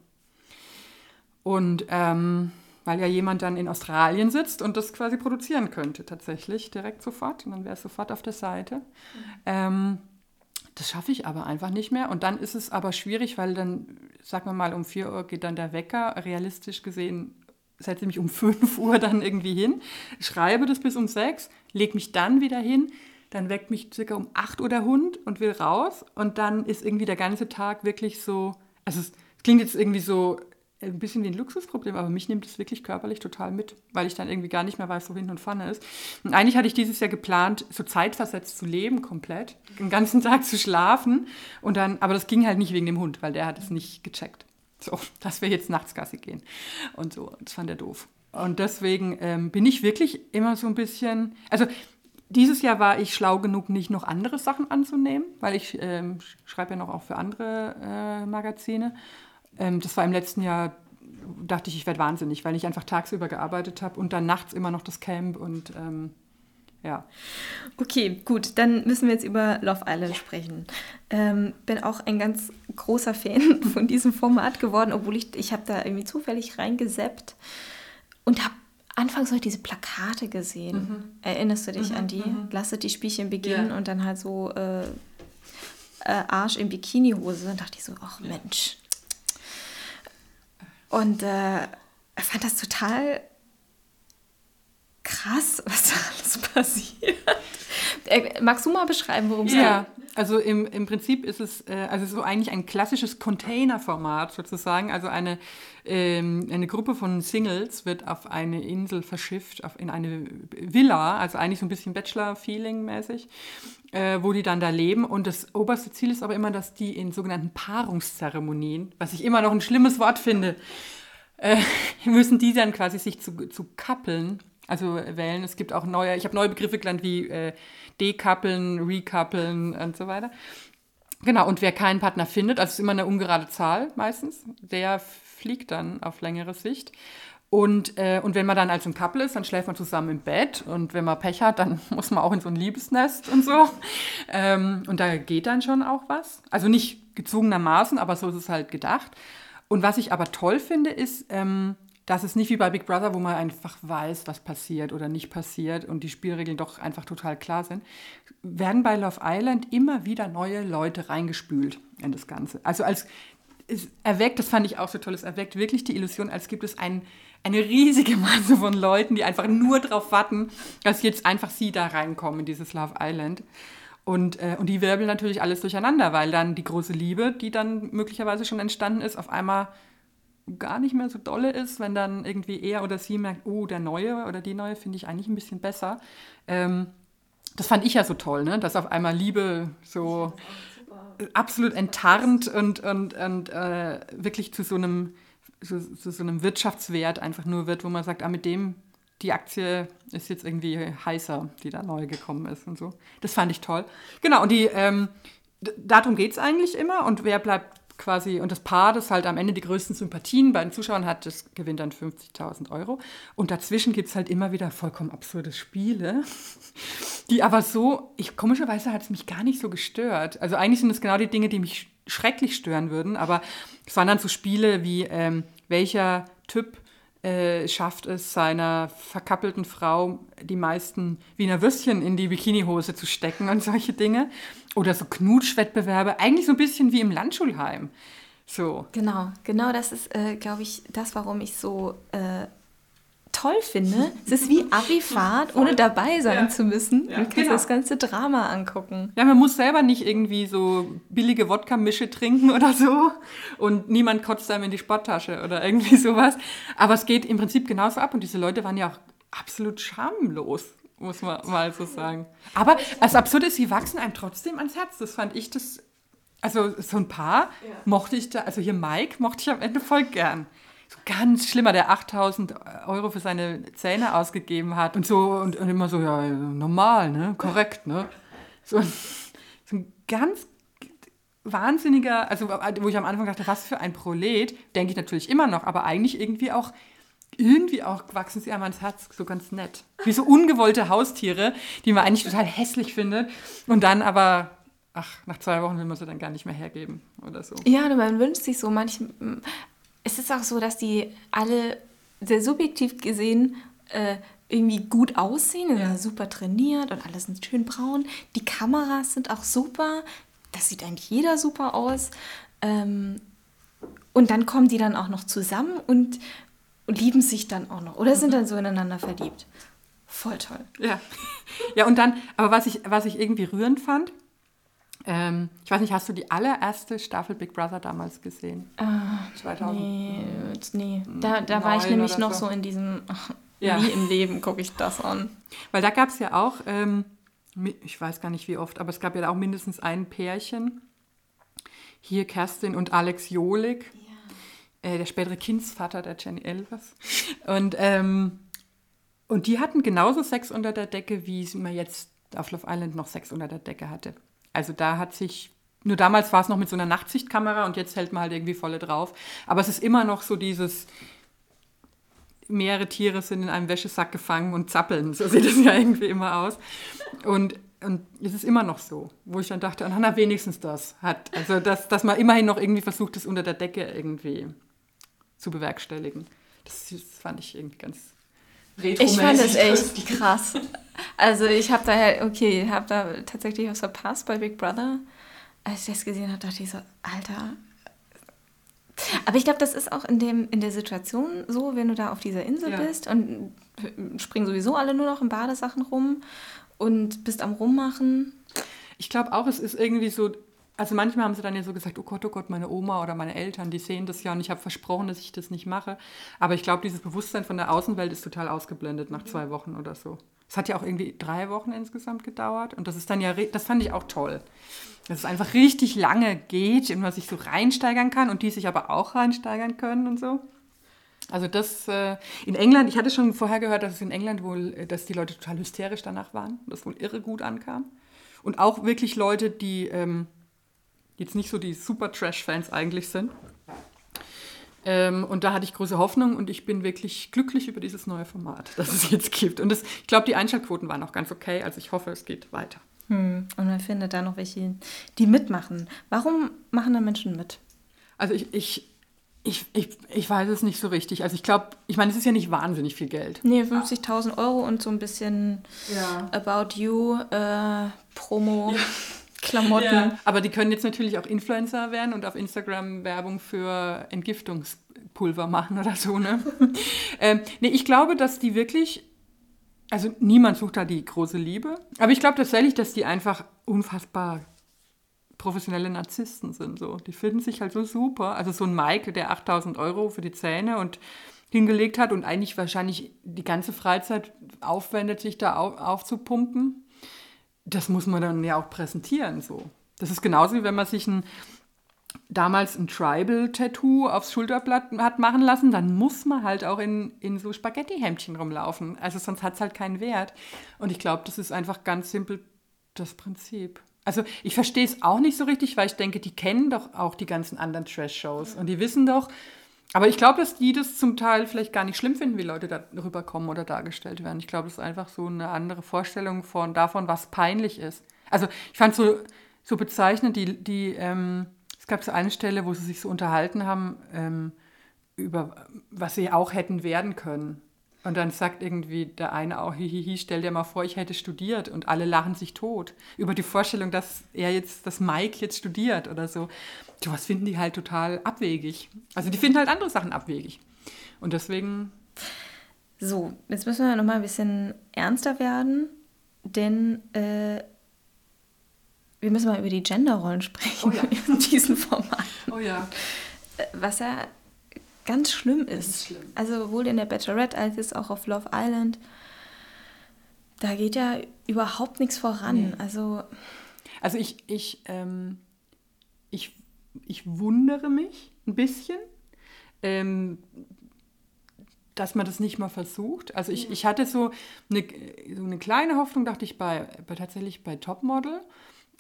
[SPEAKER 2] Und ähm, weil ja jemand dann in Australien sitzt und das quasi produzieren könnte, tatsächlich direkt sofort. Und dann wäre es sofort auf der Seite. Mhm. Ähm, das schaffe ich aber einfach nicht mehr. Und dann ist es aber schwierig, weil dann, sagen wir mal, um 4 Uhr geht dann der Wecker. Realistisch gesehen setze ich mich um 5 [laughs] Uhr dann irgendwie hin, schreibe das bis um 6, lege mich dann wieder hin. Dann weckt mich circa um 8 Uhr der Hund und will raus. Und dann ist irgendwie der ganze Tag wirklich so, also es klingt jetzt irgendwie so ein bisschen wie ein Luxusproblem, aber mich nimmt es wirklich körperlich total mit, weil ich dann irgendwie gar nicht mehr weiß, wo hinten und vorne ist. Und eigentlich hatte ich dieses Jahr geplant, so zeitversetzt zu leben komplett, den ganzen [laughs] Tag zu schlafen und dann, aber das ging halt nicht wegen dem Hund, weil der hat es nicht gecheckt. So, dass wir jetzt nachts Gassi gehen und so, das fand er doof. Und deswegen ähm, bin ich wirklich immer so ein bisschen, also dieses Jahr war ich schlau genug, nicht noch andere Sachen anzunehmen, weil ich ähm, schreibe ja noch auch für andere äh, Magazine ähm, das war im letzten Jahr, dachte ich, ich werde wahnsinnig, weil ich einfach tagsüber gearbeitet habe und dann nachts immer noch das Camp und ähm, ja.
[SPEAKER 1] Okay, gut, dann müssen wir jetzt über Love Island sprechen. Ähm, bin auch ein ganz großer Fan [laughs] von diesem Format geworden, obwohl ich, ich habe da irgendwie zufällig reingeseppt und habe anfangs heute diese Plakate gesehen. Mhm. Erinnerst du dich mhm, an die? Mhm. Lasset die Spielchen beginnen ja. und dann halt so äh, äh, Arsch in Bikinihose. Dann dachte ich so, ach Mensch, Und äh, fand das total krass, [laughs] was da alles passiert. Äh, magst du mal beschreiben, worum es geht?
[SPEAKER 2] Ja, also im, im Prinzip ist es äh, also so eigentlich ein klassisches Container-Format sozusagen. Also eine, ähm, eine Gruppe von Singles wird auf eine Insel verschifft, auf, in eine Villa, also eigentlich so ein bisschen Bachelor-Feeling-mäßig, äh, wo die dann da leben. Und das oberste Ziel ist aber immer, dass die in sogenannten Paarungszeremonien, was ich immer noch ein schlimmes Wort finde, äh, [laughs] müssen die dann quasi sich zu, zu kappeln also wählen. Es gibt auch neue, ich habe neue Begriffe gelernt wie äh, dekappeln, rekappeln und so weiter. Genau, und wer keinen Partner findet, also es ist immer eine ungerade Zahl meistens, der fliegt dann auf längere Sicht. Und, äh, und wenn man dann als ein Couple ist, dann schläft man zusammen im Bett. Und wenn man Pech hat, dann [laughs] muss man auch in so ein Liebesnest und so. Ähm, und da geht dann schon auch was. Also nicht gezwungenermaßen, aber so ist es halt gedacht. Und was ich aber toll finde, ist, ähm, das ist nicht wie bei Big Brother, wo man einfach weiß, was passiert oder nicht passiert und die Spielregeln doch einfach total klar sind, werden bei Love Island immer wieder neue Leute reingespült in das Ganze. Also als es erweckt, das fand ich auch so toll, es erweckt wirklich die Illusion, als gibt es ein, eine riesige Masse von Leuten, die einfach nur darauf warten, dass jetzt einfach sie da reinkommen in dieses Love Island. Und, äh, und die wirbeln natürlich alles durcheinander, weil dann die große Liebe, die dann möglicherweise schon entstanden ist, auf einmal gar nicht mehr so dolle ist, wenn dann irgendwie er oder sie merkt, oh, der Neue oder die Neue finde ich eigentlich ein bisschen besser. Ähm, das fand ich ja so toll, ne? dass auf einmal Liebe so absolut enttarnt und, und, und äh, wirklich zu so einem, zu, zu, so einem Wirtschaftswert einfach nur wird, wo man sagt, ah, mit dem, die Aktie ist jetzt irgendwie heißer, die da neu gekommen ist und so. Das fand ich toll. Genau, und die, ähm, darum geht es eigentlich immer und wer bleibt quasi, und das Paar, das halt am Ende die größten Sympathien bei den Zuschauern hat, das gewinnt dann 50.000 Euro. Und dazwischen gibt es halt immer wieder vollkommen absurde Spiele, [laughs] die aber so, ich, komischerweise hat es mich gar nicht so gestört. Also eigentlich sind es genau die Dinge, die mich schrecklich stören würden, aber es waren dann so Spiele wie, ähm, welcher Typ äh, schafft es seiner verkappelten Frau, die meisten Wiener Würstchen in die Bikinihose zu stecken und solche Dinge. Oder so Knutschwettbewerbe, eigentlich so ein bisschen wie im Landschulheim. So.
[SPEAKER 1] Genau, genau das ist, äh, glaube ich, das, warum ich so äh, toll finde. Es ist wie Abifahrt, ohne dabei sein ja. zu müssen. Ja, du kannst genau. das ganze Drama angucken.
[SPEAKER 2] Ja, man muss selber nicht irgendwie so billige Wodka-Mische trinken oder so und niemand kotzt einem in die Sporttasche oder irgendwie [laughs] sowas. Aber es geht im Prinzip genauso ab und diese Leute waren ja auch absolut schamlos muss man mal so sagen. Aber das Absurde ist, sie wachsen einem trotzdem ans Herz. Das fand ich das. Also so ein paar ja. mochte ich da, also hier Mike mochte ich am Ende voll gern so ganz schlimmer, der 8000 Euro für seine Zähne ausgegeben hat und so und, und immer so, ja, normal, ne, korrekt, ne. So, so ein ganz wahnsinniger, also wo ich am Anfang dachte, was für ein Prolet, denke ich natürlich immer noch, aber eigentlich irgendwie auch, irgendwie auch wachsen sie einem ans Herz, so ganz nett. Wie so ungewollte Haustiere, die man eigentlich total hässlich findet und dann aber ach, nach zwei Wochen will man sie dann gar nicht mehr hergeben oder so.
[SPEAKER 1] Ja, man wünscht sich so manch, es ist auch so, dass die alle sehr subjektiv gesehen äh, irgendwie gut aussehen, ja. super trainiert und alles sind schön braun. Die Kameras sind auch super, das sieht eigentlich jeder super aus. Ähm, und dann kommen die dann auch noch zusammen und, und lieben sich dann auch noch oder sind dann so ineinander verliebt. Voll toll.
[SPEAKER 2] Ja. Ja, und dann, aber was ich, was ich irgendwie rührend fand, ähm, ich weiß nicht, hast du die allererste Staffel Big Brother damals gesehen?
[SPEAKER 1] Uh, 2000? Nee, nee. Da, da war ich nämlich noch so in diesem, ach, ja. nie im Leben gucke ich das an.
[SPEAKER 2] Weil da gab es ja auch, ähm, ich weiß gar nicht wie oft, aber es gab ja auch mindestens ein Pärchen. Hier Kerstin und Alex Jolik, ja. äh, der spätere Kindsvater der Jenny Elvers. Und, ähm, und die hatten genauso Sex unter der Decke, wie man jetzt auf Love Island noch Sex unter der Decke hatte. Also da hat sich, nur damals war es noch mit so einer Nachtsichtkamera und jetzt hält man halt irgendwie volle drauf. Aber es ist immer noch so dieses, mehrere Tiere sind in einem Wäschesack gefangen und zappeln. So sieht es ja irgendwie immer aus. Und, und es ist immer noch so, wo ich dann dachte, na, wenigstens das hat. Also, dass, dass man immerhin noch irgendwie versucht, das unter der Decke irgendwie zu bewerkstelligen. Das, das fand ich irgendwie ganz
[SPEAKER 1] ich fand es echt krass. Also ich habe da halt, okay, habe da tatsächlich was verpasst bei Big Brother. Als ich das gesehen habe, dachte ich so, Alter, Aber ich glaube, das ist auch in, dem, in der Situation so, wenn du da auf dieser Insel
[SPEAKER 2] Ja.
[SPEAKER 1] bist und springen sowieso alle nur noch in Badesachen rum und bist am Rummachen.
[SPEAKER 2] Ich glaube auch, es ist irgendwie so, also manchmal haben sie dann ja so gesagt, oh Gott, oh Gott, meine Oma oder meine Eltern, die sehen das ja und ich habe versprochen, dass ich das nicht mache. Aber ich glaube, dieses Bewusstsein von der Außenwelt ist total ausgeblendet nach zwei Wochen oder so. Es hat ja auch irgendwie drei Wochen insgesamt gedauert und das ist dann ja, das fand ich auch toll. Dass es einfach richtig lange geht und man sich so reinsteigern kann und die sich aber auch reinsteigern können und so. Also das äh, in England, ich hatte schon vorher gehört, dass es in England wohl, dass die Leute total hysterisch danach waren, das wohl irre gut ankam. Und auch wirklich Leute, die ähm, jetzt nicht so die super Trash-Fans eigentlich sind. Ähm, und da hatte ich große Hoffnung und ich bin wirklich glücklich über dieses neue Format, [laughs] das es jetzt gibt. Und das, ich glaube, die Einschaltquoten waren auch ganz okay, also ich hoffe, es geht weiter.
[SPEAKER 1] Hm. Und man findet da noch welche, die mitmachen. Warum machen da Menschen mit?
[SPEAKER 2] Also ich, ich, ich, ich, ich weiß es nicht so richtig. Also ich glaube, ich meine, es ist ja nicht wahnsinnig viel Geld.
[SPEAKER 1] Nee, 50.000 Euro und so ein bisschen
[SPEAKER 2] Ja.
[SPEAKER 1] About You, äh, Promo, Klamotten.
[SPEAKER 2] Aber die können jetzt natürlich auch Influencer werden und auf Instagram Werbung für Entgiftungspulver machen oder so, ne? [laughs] ähm, nee, ich glaube, dass die wirklich, also niemand sucht da die große Liebe, aber ich glaube tatsächlich, dass die einfach unfassbar professionelle Narzissten sind. So. Die finden sich halt so super. Also so ein Mike, der 8000 Euro für die Zähne und hingelegt hat und eigentlich wahrscheinlich die ganze Freizeit aufwendet, sich da auf, aufzupumpen das muss man dann ja auch präsentieren so. Das ist genauso wie wenn man sich ein damals ein Tribal-Tattoo aufs Schulterblatt hat machen lassen, dann muss man halt auch in, in so Spaghetti-Hemdchen rumlaufen. Also sonst hat es halt keinen Wert. Und ich glaube, das ist einfach ganz simpel das Prinzip. Also ich verstehe es auch nicht so richtig, weil ich denke, die kennen doch auch die ganzen anderen Trash-Shows und die wissen doch, aber ich glaube, dass die das zum Teil vielleicht gar nicht schlimm finden, wie Leute da rüberkommen oder dargestellt werden. Ich glaube, das ist einfach so eine andere Vorstellung von, davon, was peinlich ist. Also ich fand so, so bezeichnend, die, die ähm, es gab so eine Stelle, wo sie sich so unterhalten haben, ähm, über was sie auch hätten werden können. Und dann sagt irgendwie der eine auch, hihihi, stell dir mal vor, ich hätte studiert und alle lachen sich tot. Über die Vorstellung, dass er jetzt, dass Mike jetzt studiert oder so. Sowas finden die halt total abwegig. Also die finden halt andere Sachen abwegig. Und deswegen,
[SPEAKER 1] So, jetzt müssen wir noch mal ein bisschen ernster werden, denn äh, wir müssen mal über die Genderrollen sprechen
[SPEAKER 2] Oh ja. [laughs]
[SPEAKER 1] in diesem Format.
[SPEAKER 2] oh ja.
[SPEAKER 1] Äh, Was ja ganz schlimm ist.
[SPEAKER 2] ist schlimm.
[SPEAKER 1] Also sowohl in der Bachelorette als jetzt auch auf Love Island. Da geht ja überhaupt nichts voran.
[SPEAKER 2] Nee.
[SPEAKER 1] Also
[SPEAKER 2] Also ich, ich, ähm, ich, ich wundere mich ein bisschen, ähm, dass man das nicht mal versucht. Also ich, ich hatte so eine, so eine kleine Hoffnung, dachte ich, bei, bei tatsächlich bei Topmodel,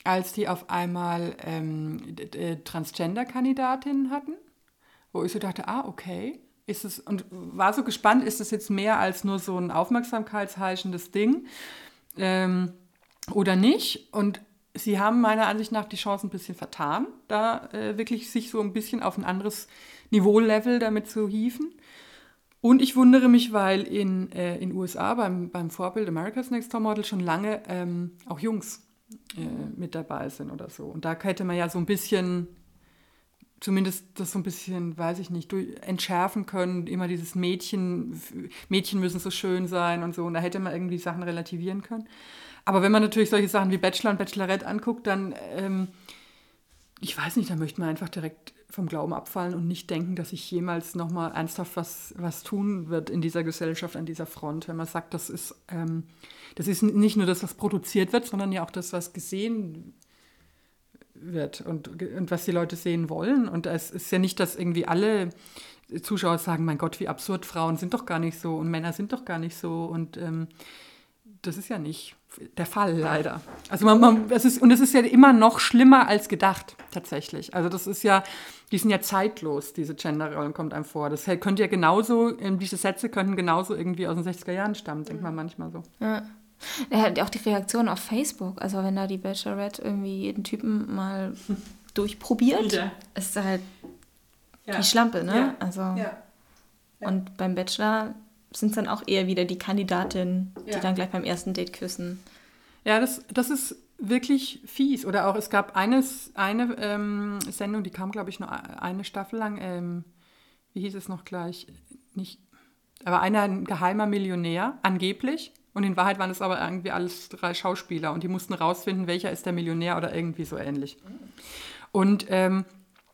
[SPEAKER 2] als die auf einmal ähm, Transgender-Kandidatinnen hatten, wo ich so dachte, ah, okay. Ist es, und war so gespannt, ist es jetzt mehr als nur so ein aufmerksamkeitsheischendes Ding ähm, oder nicht? Und sie haben meiner Ansicht nach die Chance ein bisschen vertan, da äh, wirklich sich so ein bisschen auf ein anderes Niveau-Level damit zu hieven. Und ich wundere mich, weil in den in USA beim, beim Vorbild America's Next Top Model schon lange ähm, auch Jungs äh, mit dabei sind oder so. Und da hätte man ja so ein bisschen, zumindest das so ein bisschen, weiß ich nicht, durch, entschärfen können. Immer dieses Mädchen, Mädchen müssen so schön sein und so. Und da hätte man irgendwie Sachen relativieren können. Aber wenn man natürlich solche Sachen wie Bachelor und Bachelorette anguckt, dann, ähm, ich weiß nicht, da möchte man einfach direkt vom Glauben abfallen und nicht denken, dass sich jemals nochmal ernsthaft was, was tun wird in dieser Gesellschaft, an dieser Front. Wenn man sagt, das ist, ähm, das ist nicht nur das, was produziert wird, sondern ja auch das, was gesehen wird und, und was die Leute sehen wollen. Und es ist ja nicht, dass irgendwie alle Zuschauer sagen, mein Gott, wie absurd, Frauen sind doch gar nicht so und Männer sind doch gar nicht so. Und ähm, das ist ja nicht der Fall, leider. Also man, man, es ist, und es ist ja immer noch schlimmer als gedacht, tatsächlich. Also das ist ja, die sind ja zeitlos, diese Genderrollen kommt einem vor. Das könnte ja genauso, ähm, diese Sätze könnten genauso irgendwie aus den 60er Jahren stammen, denkt man manchmal so.
[SPEAKER 1] Ja. [laughs] Ja, auch die Reaktion auf Facebook. Also wenn da die Bachelorette irgendwie jeden Typen mal [laughs] durchprobiert,
[SPEAKER 2] Wieder.
[SPEAKER 1] ist da halt
[SPEAKER 2] Ja.
[SPEAKER 1] die Schlampe, ne?
[SPEAKER 2] Ja.
[SPEAKER 1] Also
[SPEAKER 2] Ja.
[SPEAKER 1] und beim Bachelor sind es dann auch eher wieder die Kandidatinnen, die
[SPEAKER 2] Ja.
[SPEAKER 1] dann gleich beim ersten Date küssen.
[SPEAKER 2] Ja, das, das ist, wirklich fies. Oder auch, es gab eines, eine ähm, Sendung, die kam, glaube ich, nur eine Staffel lang. Ähm, wie hieß es noch gleich? Nicht, aber einer ein geheimer Millionär, angeblich. Und in Wahrheit waren es aber irgendwie alles drei Schauspieler und die mussten rausfinden, welcher ist der Millionär oder irgendwie so ähnlich. Und, ähm,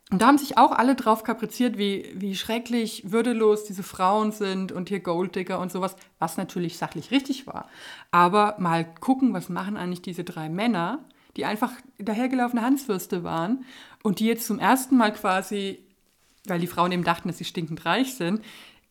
[SPEAKER 2] und da haben sich auch alle drauf kapriziert, wie, wie schrecklich würdelos diese Frauen sind und hier Golddigger und sowas, was natürlich sachlich richtig war. Aber mal gucken, was machen eigentlich diese drei Männer, die einfach dahergelaufene Hanswürste waren und die jetzt zum ersten Mal quasi, weil die Frauen eben dachten, dass sie stinkend reich sind,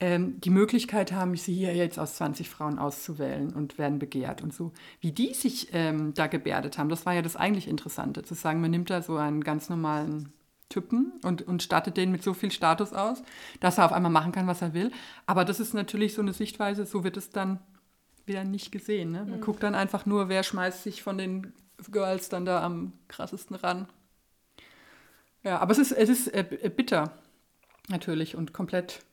[SPEAKER 2] ähm, die Möglichkeit haben, sie hier jetzt aus 20 Frauen auszuwählen und werden begehrt und so. Wie die sich ähm, da gebärdet haben, das war ja das eigentlich Interessante, zu sagen, man nimmt da so einen ganz normalen Typen und, und stattet den mit so viel Status aus, dass er auf einmal machen kann, was er will. Aber das ist natürlich so eine Sichtweise, so wird es dann wieder nicht gesehen. Ne? Man mhm. guckt dann einfach nur, wer schmeißt sich von den Girls dann da am krassesten ran. Ja, aber es ist, es ist äh, bitter, natürlich, und komplett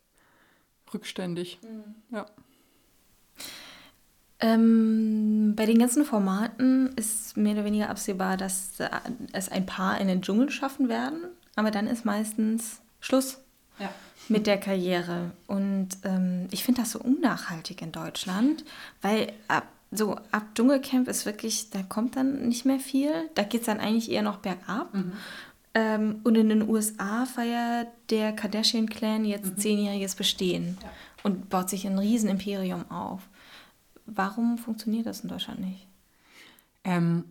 [SPEAKER 2] rückständig. Mhm. Ja.
[SPEAKER 1] Ähm, bei den ganzen Formaten ist mehr oder weniger absehbar, dass äh, es ein Paar in den Dschungel schaffen werden, aber dann ist meistens Schluss ja. mit der Karriere. Und ähm, ich finde das so unnachhaltig in Deutschland, weil ab, so ab Dschungelcamp ist wirklich, da kommt dann nicht mehr viel. Da geht es dann eigentlich eher noch bergab. Mhm. Ähm, und in den USA feiert der Kardashian-Clan jetzt mhm. zehnjähriges Bestehen ja. und baut sich ein Riesenimperium auf. Warum funktioniert das in Deutschland nicht?
[SPEAKER 2] Ähm,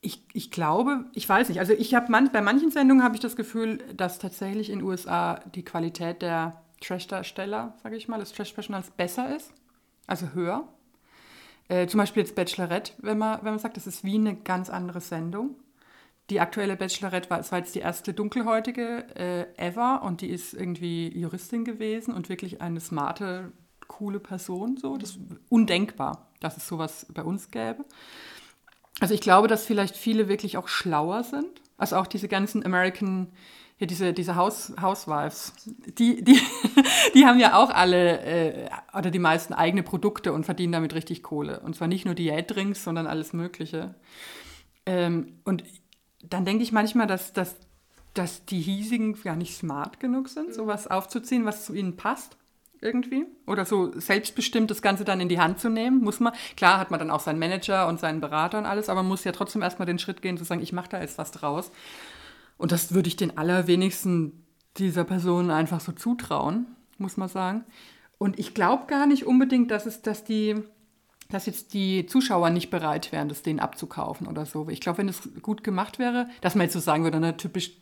[SPEAKER 2] ich, ich glaube, ich weiß nicht. Also ich habe man, bei manchen Sendungen habe ich das Gefühl, dass tatsächlich in den USA die Qualität der Trash-Darsteller, sage ich mal, des Trash-Personals besser ist, also höher. Äh, zum Beispiel jetzt Bachelorette, wenn man, wenn man sagt, das ist wie eine ganz andere Sendung die aktuelle Bachelorette war, war jetzt die erste dunkelhäutige äh, ever und die ist irgendwie Juristin gewesen und wirklich eine smarte, coole Person. So. Das ist undenkbar, dass es sowas bei uns gäbe. Also ich glaube, dass vielleicht viele wirklich auch schlauer sind. Also auch diese ganzen American, hier diese, diese House, Housewives, die, die, [laughs] die haben ja auch alle äh, oder die meisten eigene Produkte und verdienen damit richtig Kohle. Und zwar nicht nur Diätdrinks, sondern alles Mögliche. Ähm, und dann denke ich manchmal, dass, dass, dass die hiesigen gar nicht smart genug sind, sowas aufzuziehen, was zu ihnen passt irgendwie. Oder so selbstbestimmt das Ganze dann in die Hand zu nehmen, muss man. Klar hat man dann auch seinen Manager und seinen Berater und alles, aber man muss ja trotzdem erstmal den Schritt gehen, zu sagen, ich mache da jetzt was draus. Und das würde ich den allerwenigsten dieser Personen einfach so zutrauen, muss man sagen. Und ich glaube gar nicht unbedingt, dass es, dass die dass jetzt die Zuschauer nicht bereit wären, das denen abzukaufen oder so. Ich glaube, wenn es gut gemacht wäre, dass man jetzt so sagen würde, ne, typisch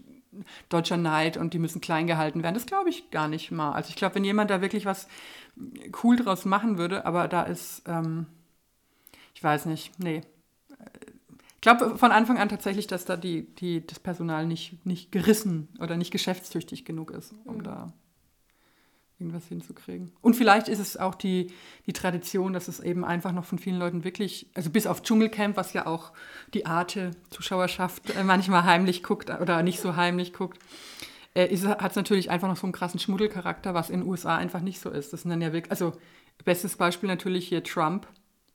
[SPEAKER 2] deutscher Neid und die müssen klein gehalten werden, das glaube ich gar nicht mal. Also ich glaube, wenn jemand da wirklich was cool draus machen würde, aber da ist, ähm, ich weiß nicht, nee. Ich glaube von Anfang an tatsächlich, dass da die, die, das Personal nicht, nicht gerissen oder nicht geschäftstüchtig genug ist, um mhm. da irgendwas hinzukriegen. Und vielleicht ist es auch die, die Tradition, dass es eben einfach noch von vielen Leuten wirklich, also bis auf Dschungelcamp, was ja auch die Arte-Zuschauerschaft äh, manchmal heimlich guckt oder nicht so heimlich guckt, äh, hat es natürlich einfach noch so einen krassen Schmuddelcharakter, was in den USA einfach nicht so ist. Das sind dann ja wirklich, also bestes Beispiel natürlich hier Trump,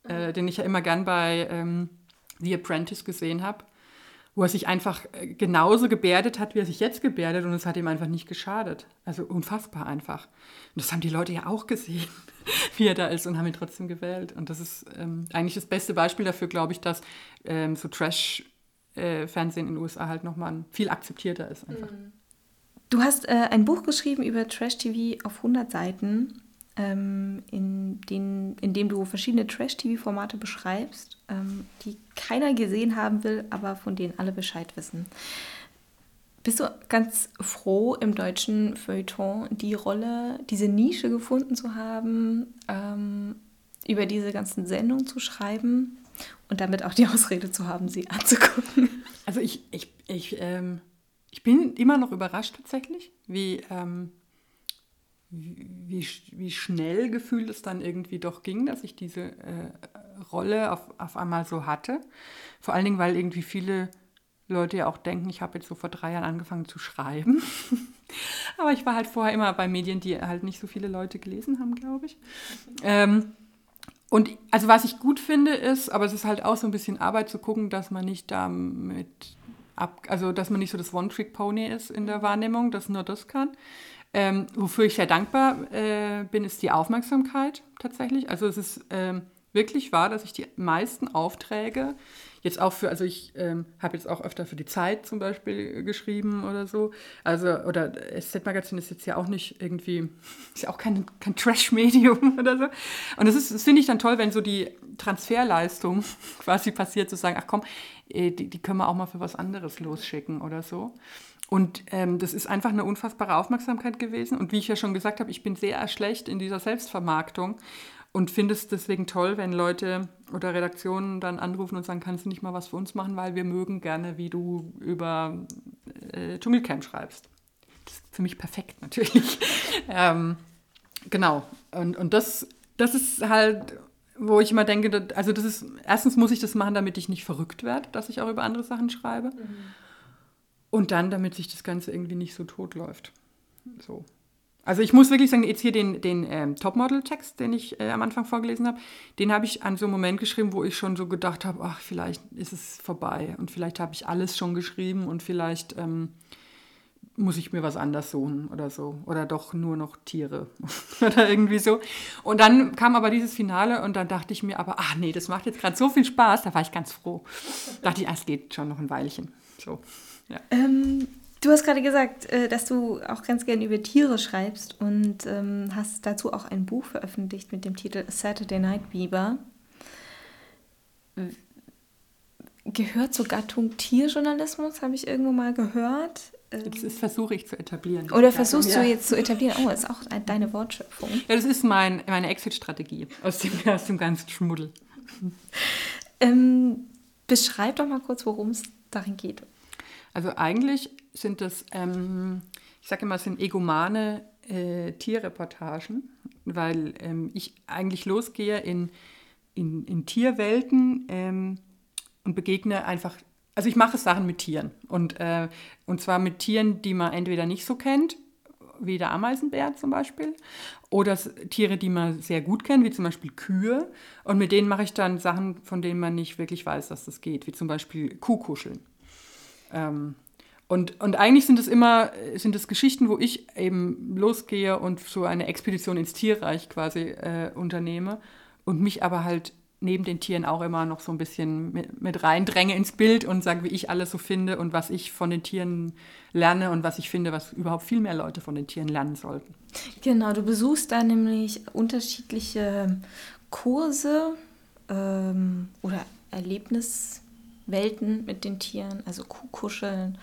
[SPEAKER 2] äh, den ich ja immer gern bei ähm, The Apprentice gesehen habe wo er sich einfach äh, genauso gebärdet hat, wie er sich jetzt gebärdet und es hat ihm einfach nicht geschadet. Also unfassbar einfach. Und das haben die Leute ja auch gesehen, [laughs] wie er da ist und haben ihn trotzdem gewählt. Und das ist ähm, eigentlich das beste Beispiel dafür, glaube ich, dass ähm, so Trash-Fernsehen äh, in den USA halt nochmal viel akzeptierter ist einfach.
[SPEAKER 1] Du hast äh, ein Buch geschrieben über Trash-TV auf 100 Seiten ähm, in, den, in dem du verschiedene Trash-TV-Formate beschreibst, ähm, die keiner gesehen haben will, aber von denen alle Bescheid wissen. Bist du ganz froh, im deutschen Feuilleton die Rolle, diese Nische gefunden zu haben, ähm, über diese ganzen Sendungen zu schreiben und damit auch die [laughs] Ausrede zu haben, sie anzugucken?
[SPEAKER 2] Also ich, ich, ich, ähm, ich bin immer noch überrascht tatsächlich, wie ähm, wie, wie schnell gefühlt es dann irgendwie doch ging, dass ich diese äh, Rolle auf, auf einmal so hatte. Vor allen Dingen, weil irgendwie viele Leute ja auch denken, ich habe jetzt so vor drei Jahren angefangen zu schreiben. [laughs] Aber ich war halt vorher immer bei Medien, die halt nicht so viele Leute gelesen haben, glaube ich. Ähm, und also was ich gut finde ist, aber es ist halt auch so ein bisschen Arbeit zu gucken, dass man nicht damit ab, also dass man nicht so das One-Trick-Pony ist in der Wahrnehmung, dass nur das kann. Ähm, wofür ich sehr dankbar äh, bin, ist die Aufmerksamkeit tatsächlich. Also es ist ähm, wirklich wahr, dass ich die meisten Aufträge jetzt auch für, also ich ähm, habe jetzt auch öfter für die Zeit zum Beispiel geschrieben oder so. Also, oder SZ-Magazin ist jetzt ja auch nicht irgendwie, [laughs] ist ja auch kein, kein Trash-Medium [laughs] oder so. Und das, das finde ich dann toll, wenn so die Transferleistung [laughs] quasi passiert, zu sagen, ach komm, äh, die, die können wir auch mal für was anderes losschicken oder so. Und ähm, das ist einfach eine unfassbare Aufmerksamkeit gewesen. Und wie ich ja schon gesagt habe, ich bin sehr schlecht in dieser Selbstvermarktung und finde es deswegen toll, wenn Leute oder Redaktionen dann anrufen und sagen, kannst du nicht mal was für uns machen, weil wir mögen gerne, wie du über äh, Dschungelcamp schreibst. Das ist für mich perfekt [laughs] natürlich. ähm, genau. Und, und das, das ist halt, wo ich immer denke, also das ist, erstens muss ich das machen, damit ich nicht verrückt werde, dass ich auch über andere Sachen schreibe. Mhm. Und dann, damit sich das Ganze irgendwie nicht so tot läuft. So. Also ich muss wirklich sagen, jetzt hier den, den ähm, Topmodel-Text, den ich äh, am Anfang vorgelesen habe, den habe ich an so einem Moment geschrieben, wo ich schon so gedacht habe, ach, vielleicht ist es vorbei und vielleicht habe ich alles schon geschrieben und vielleicht ähm, muss ich mir was anders suchen oder so. Oder doch nur noch Tiere [laughs] oder irgendwie so. Und dann kam aber dieses Finale und dann dachte ich mir aber, ach nee, das macht jetzt gerade so viel Spaß, da war ich ganz froh. Da dachte ich, ah, es geht schon noch ein Weilchen. So, ja.
[SPEAKER 1] Ähm, Du hast gerade gesagt, äh, dass du auch ganz gerne über Tiere schreibst und ähm, hast dazu auch ein Buch veröffentlicht mit dem Titel Saturday Night Beaver. Gehört zur Gattung Tierjournalismus, habe ich irgendwo mal gehört.
[SPEAKER 2] Ähm, das versuche ich zu etablieren.
[SPEAKER 1] Oder versuchst ja. du jetzt zu etablieren? Oh, ist auch deine Wortschöpfung.
[SPEAKER 2] Ja, das ist mein, meine Exit-Strategie aus dem, [laughs] aus dem ganzen Schmuddel.
[SPEAKER 1] Ähm, beschreib doch mal kurz, worum es darin geht.
[SPEAKER 2] Also eigentlich sind das, ähm, ich sage immer, sind egomane äh, Tierreportagen, weil ähm, ich eigentlich losgehe in, in, in Tierwelten ähm, und begegne einfach, also ich mache Sachen mit Tieren und, äh, und zwar mit Tieren, die man entweder nicht so kennt, wie der Ameisenbär zum Beispiel, oder Tiere, die man sehr gut kennt, wie zum Beispiel Kühe. Und mit denen mache ich dann Sachen, von denen man nicht wirklich weiß, dass das geht, wie zum Beispiel Kuhkuscheln. Ähm, und, und eigentlich sind es immer sind es Geschichten, wo ich eben losgehe und so eine Expedition ins Tierreich quasi äh, unternehme und mich aber halt neben den Tieren auch immer noch so ein bisschen mit, mit reindränge ins Bild und sage, wie ich alles so finde und was ich von den Tieren lerne und was ich finde, was überhaupt viel mehr Leute von den Tieren lernen sollten.
[SPEAKER 1] Genau, du besuchst da nämlich unterschiedliche Kurse ähm, oder Erlebniswelten mit den Tieren, also Kuhkuscheln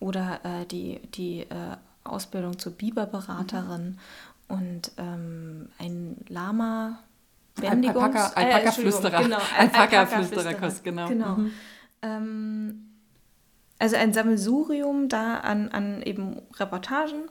[SPEAKER 1] oder äh, die, die äh, Ausbildung zur Biberberaterin mhm. und ähm, ein Lama.
[SPEAKER 2] Bändigungs Alpaka, äh, Alpaka-Flüsterer. Äh, genau,
[SPEAKER 1] Alpaka-Flüsterer, genau. genau. Mhm. Ähm, also ein Sammelsurium da an, an eben Reportagen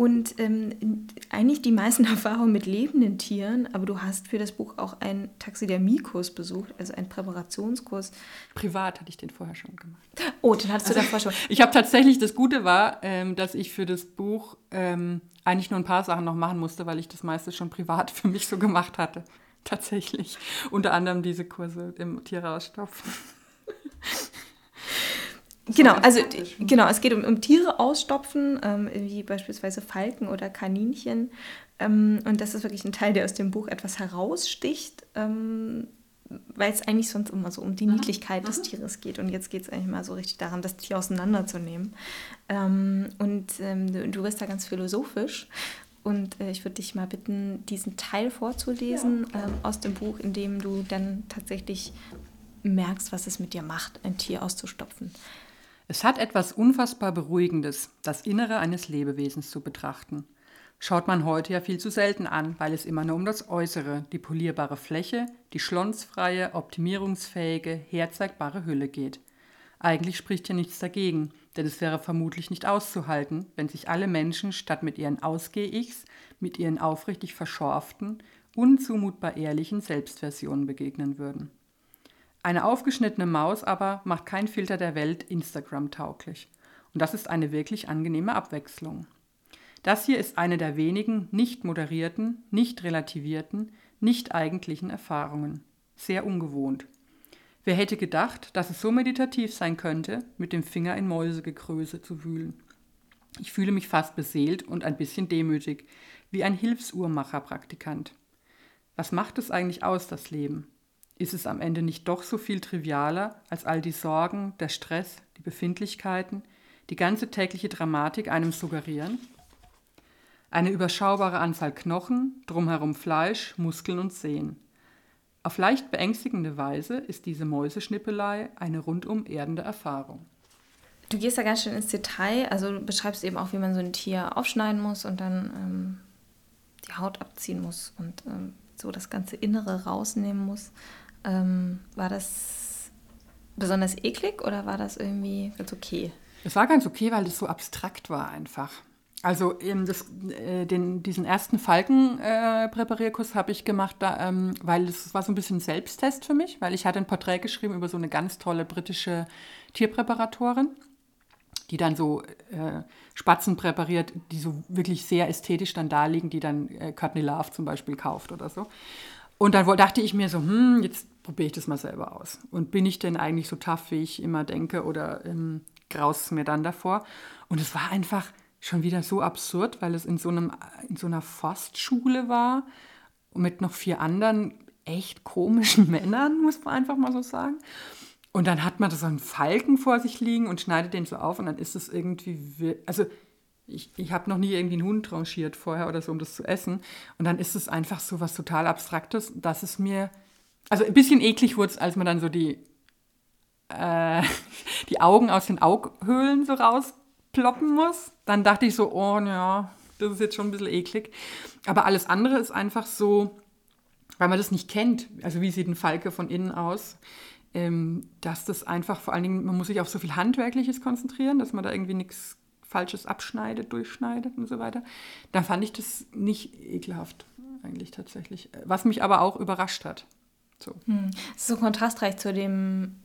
[SPEAKER 1] und ähm, eigentlich die meisten [laughs] Erfahrungen mit lebenden Tieren, aber du hast für das Buch auch einen Taxidermiekurs besucht, also einen Präparationskurs.
[SPEAKER 2] Privat hatte ich den vorher schon gemacht.
[SPEAKER 1] Oh, den hattest also, du davor schon. [laughs]
[SPEAKER 2] Ich habe tatsächlich, das Gute war, ähm, dass ich für das Buch ähm, eigentlich nur ein paar Sachen noch machen musste, weil ich das meiste schon privat [laughs] für mich so gemacht hatte. Tatsächlich. Unter anderem diese Kurse im Tier rausstopfen.
[SPEAKER 1] Genau, also genau, es geht um, um Tiere ausstopfen, ähm, wie beispielsweise Falken oder Kaninchen. Ähm, und das ist wirklich ein Teil, der aus dem Buch etwas heraussticht, ähm, weil es eigentlich sonst immer so um die Niedlichkeit des Tieres geht. Und jetzt geht es eigentlich mal so richtig daran, das Tier auseinanderzunehmen. Ähm, und ähm, du, du bist da ganz philosophisch. Und äh, ich würde dich mal bitten, diesen Teil vorzulesen ja. ähm, aus dem Buch, in dem du dann tatsächlich merkst, was es mit dir macht, ein Tier auszustopfen.
[SPEAKER 2] Es hat etwas unfassbar Beruhigendes, das Innere eines Lebewesens zu betrachten. Schaut man heute ja viel zu selten an, weil es immer nur um das Äußere, die polierbare Fläche, die schlonsfreie, optimierungsfähige, herzeigbare Hülle geht. Eigentlich spricht ja nichts dagegen, denn es wäre vermutlich nicht auszuhalten, wenn sich alle Menschen statt mit ihren Ausgeh-Ichs mit ihren aufrichtig verschorften, unzumutbar ehrlichen Selbstversionen begegnen würden. Eine aufgeschnittene Maus aber macht kein Filter der Welt Instagram tauglich. Und das ist eine wirklich angenehme Abwechslung. Das hier ist eine der wenigen nicht moderierten, nicht relativierten, nicht eigentlichen Erfahrungen. Sehr ungewohnt. Wer hätte gedacht, dass es so meditativ sein könnte, mit dem Finger in Mäusegegröße zu wühlen. Ich fühle mich fast beseelt und ein bisschen demütig, wie ein Hilfsuhrmacher-Praktikant. Was macht es eigentlich aus, das Leben? Ist es am Ende nicht doch so viel trivialer, als all die Sorgen, der Stress, die Befindlichkeiten, die ganze tägliche Dramatik einem suggerieren? Eine überschaubare Anzahl Knochen, drumherum Fleisch, Muskeln und Sehnen. Auf leicht beängstigende Weise ist diese Mäuseschnippelei eine rundum erdende Erfahrung.
[SPEAKER 1] Du gehst da ganz schön ins Detail, also du beschreibst eben auch, wie man so ein Tier aufschneiden muss und dann ähm, die Haut abziehen muss und ähm, so das ganze Innere rausnehmen muss. Ähm, war das besonders eklig oder war das irgendwie ganz okay?
[SPEAKER 2] Es war ganz okay, weil das so abstrakt war einfach. Also eben das, äh, den, diesen ersten Falken-Präparierkurs äh, habe ich gemacht, da, ähm, weil das war so ein bisschen Selbsttest für mich, weil ich hatte ein Porträt geschrieben über so eine ganz tolle britische Tierpräparatorin, die dann so äh, Spatzen präpariert, die so wirklich sehr ästhetisch dann da liegen, die dann äh, Courtney Love zum Beispiel kauft oder so. Und dann dachte ich mir so, hm, jetzt probiere ich das mal selber aus. Und bin ich denn eigentlich so tough, wie ich immer denke, oder ähm, graus es mir dann davor? Und es war einfach schon wieder so absurd, weil es in so, einem, in so einer Forstschule war mit noch vier anderen echt komischen [laughs] Männern, muss man einfach mal so sagen. Und dann hat man so einen Falken vor sich liegen und schneidet den so auf und dann ist es irgendwie, also ich, ich habe noch nie irgendwie einen Hund tranchiert vorher oder so, um das zu essen. Und dann ist es einfach so was total Abstraktes, dass es mir, also ein bisschen eklig wurde es, als man dann so die, äh, [laughs] die Augen aus den Aughöhlen so raus ploppen muss. Dann dachte ich so, oh ja, das ist jetzt schon ein bisschen eklig. Aber alles andere ist einfach so, weil man das nicht kennt, also wie sieht ein Falke von innen aus, ähm, dass das einfach vor allen Dingen, man muss sich auf so viel Handwerkliches konzentrieren, dass man da irgendwie nichts Falsches abschneidet, durchschneidet und so weiter. Da fand ich das nicht ekelhaft eigentlich tatsächlich. Was mich aber auch überrascht hat. So.
[SPEAKER 1] Hm. Das ist so kontrastreich zu dem,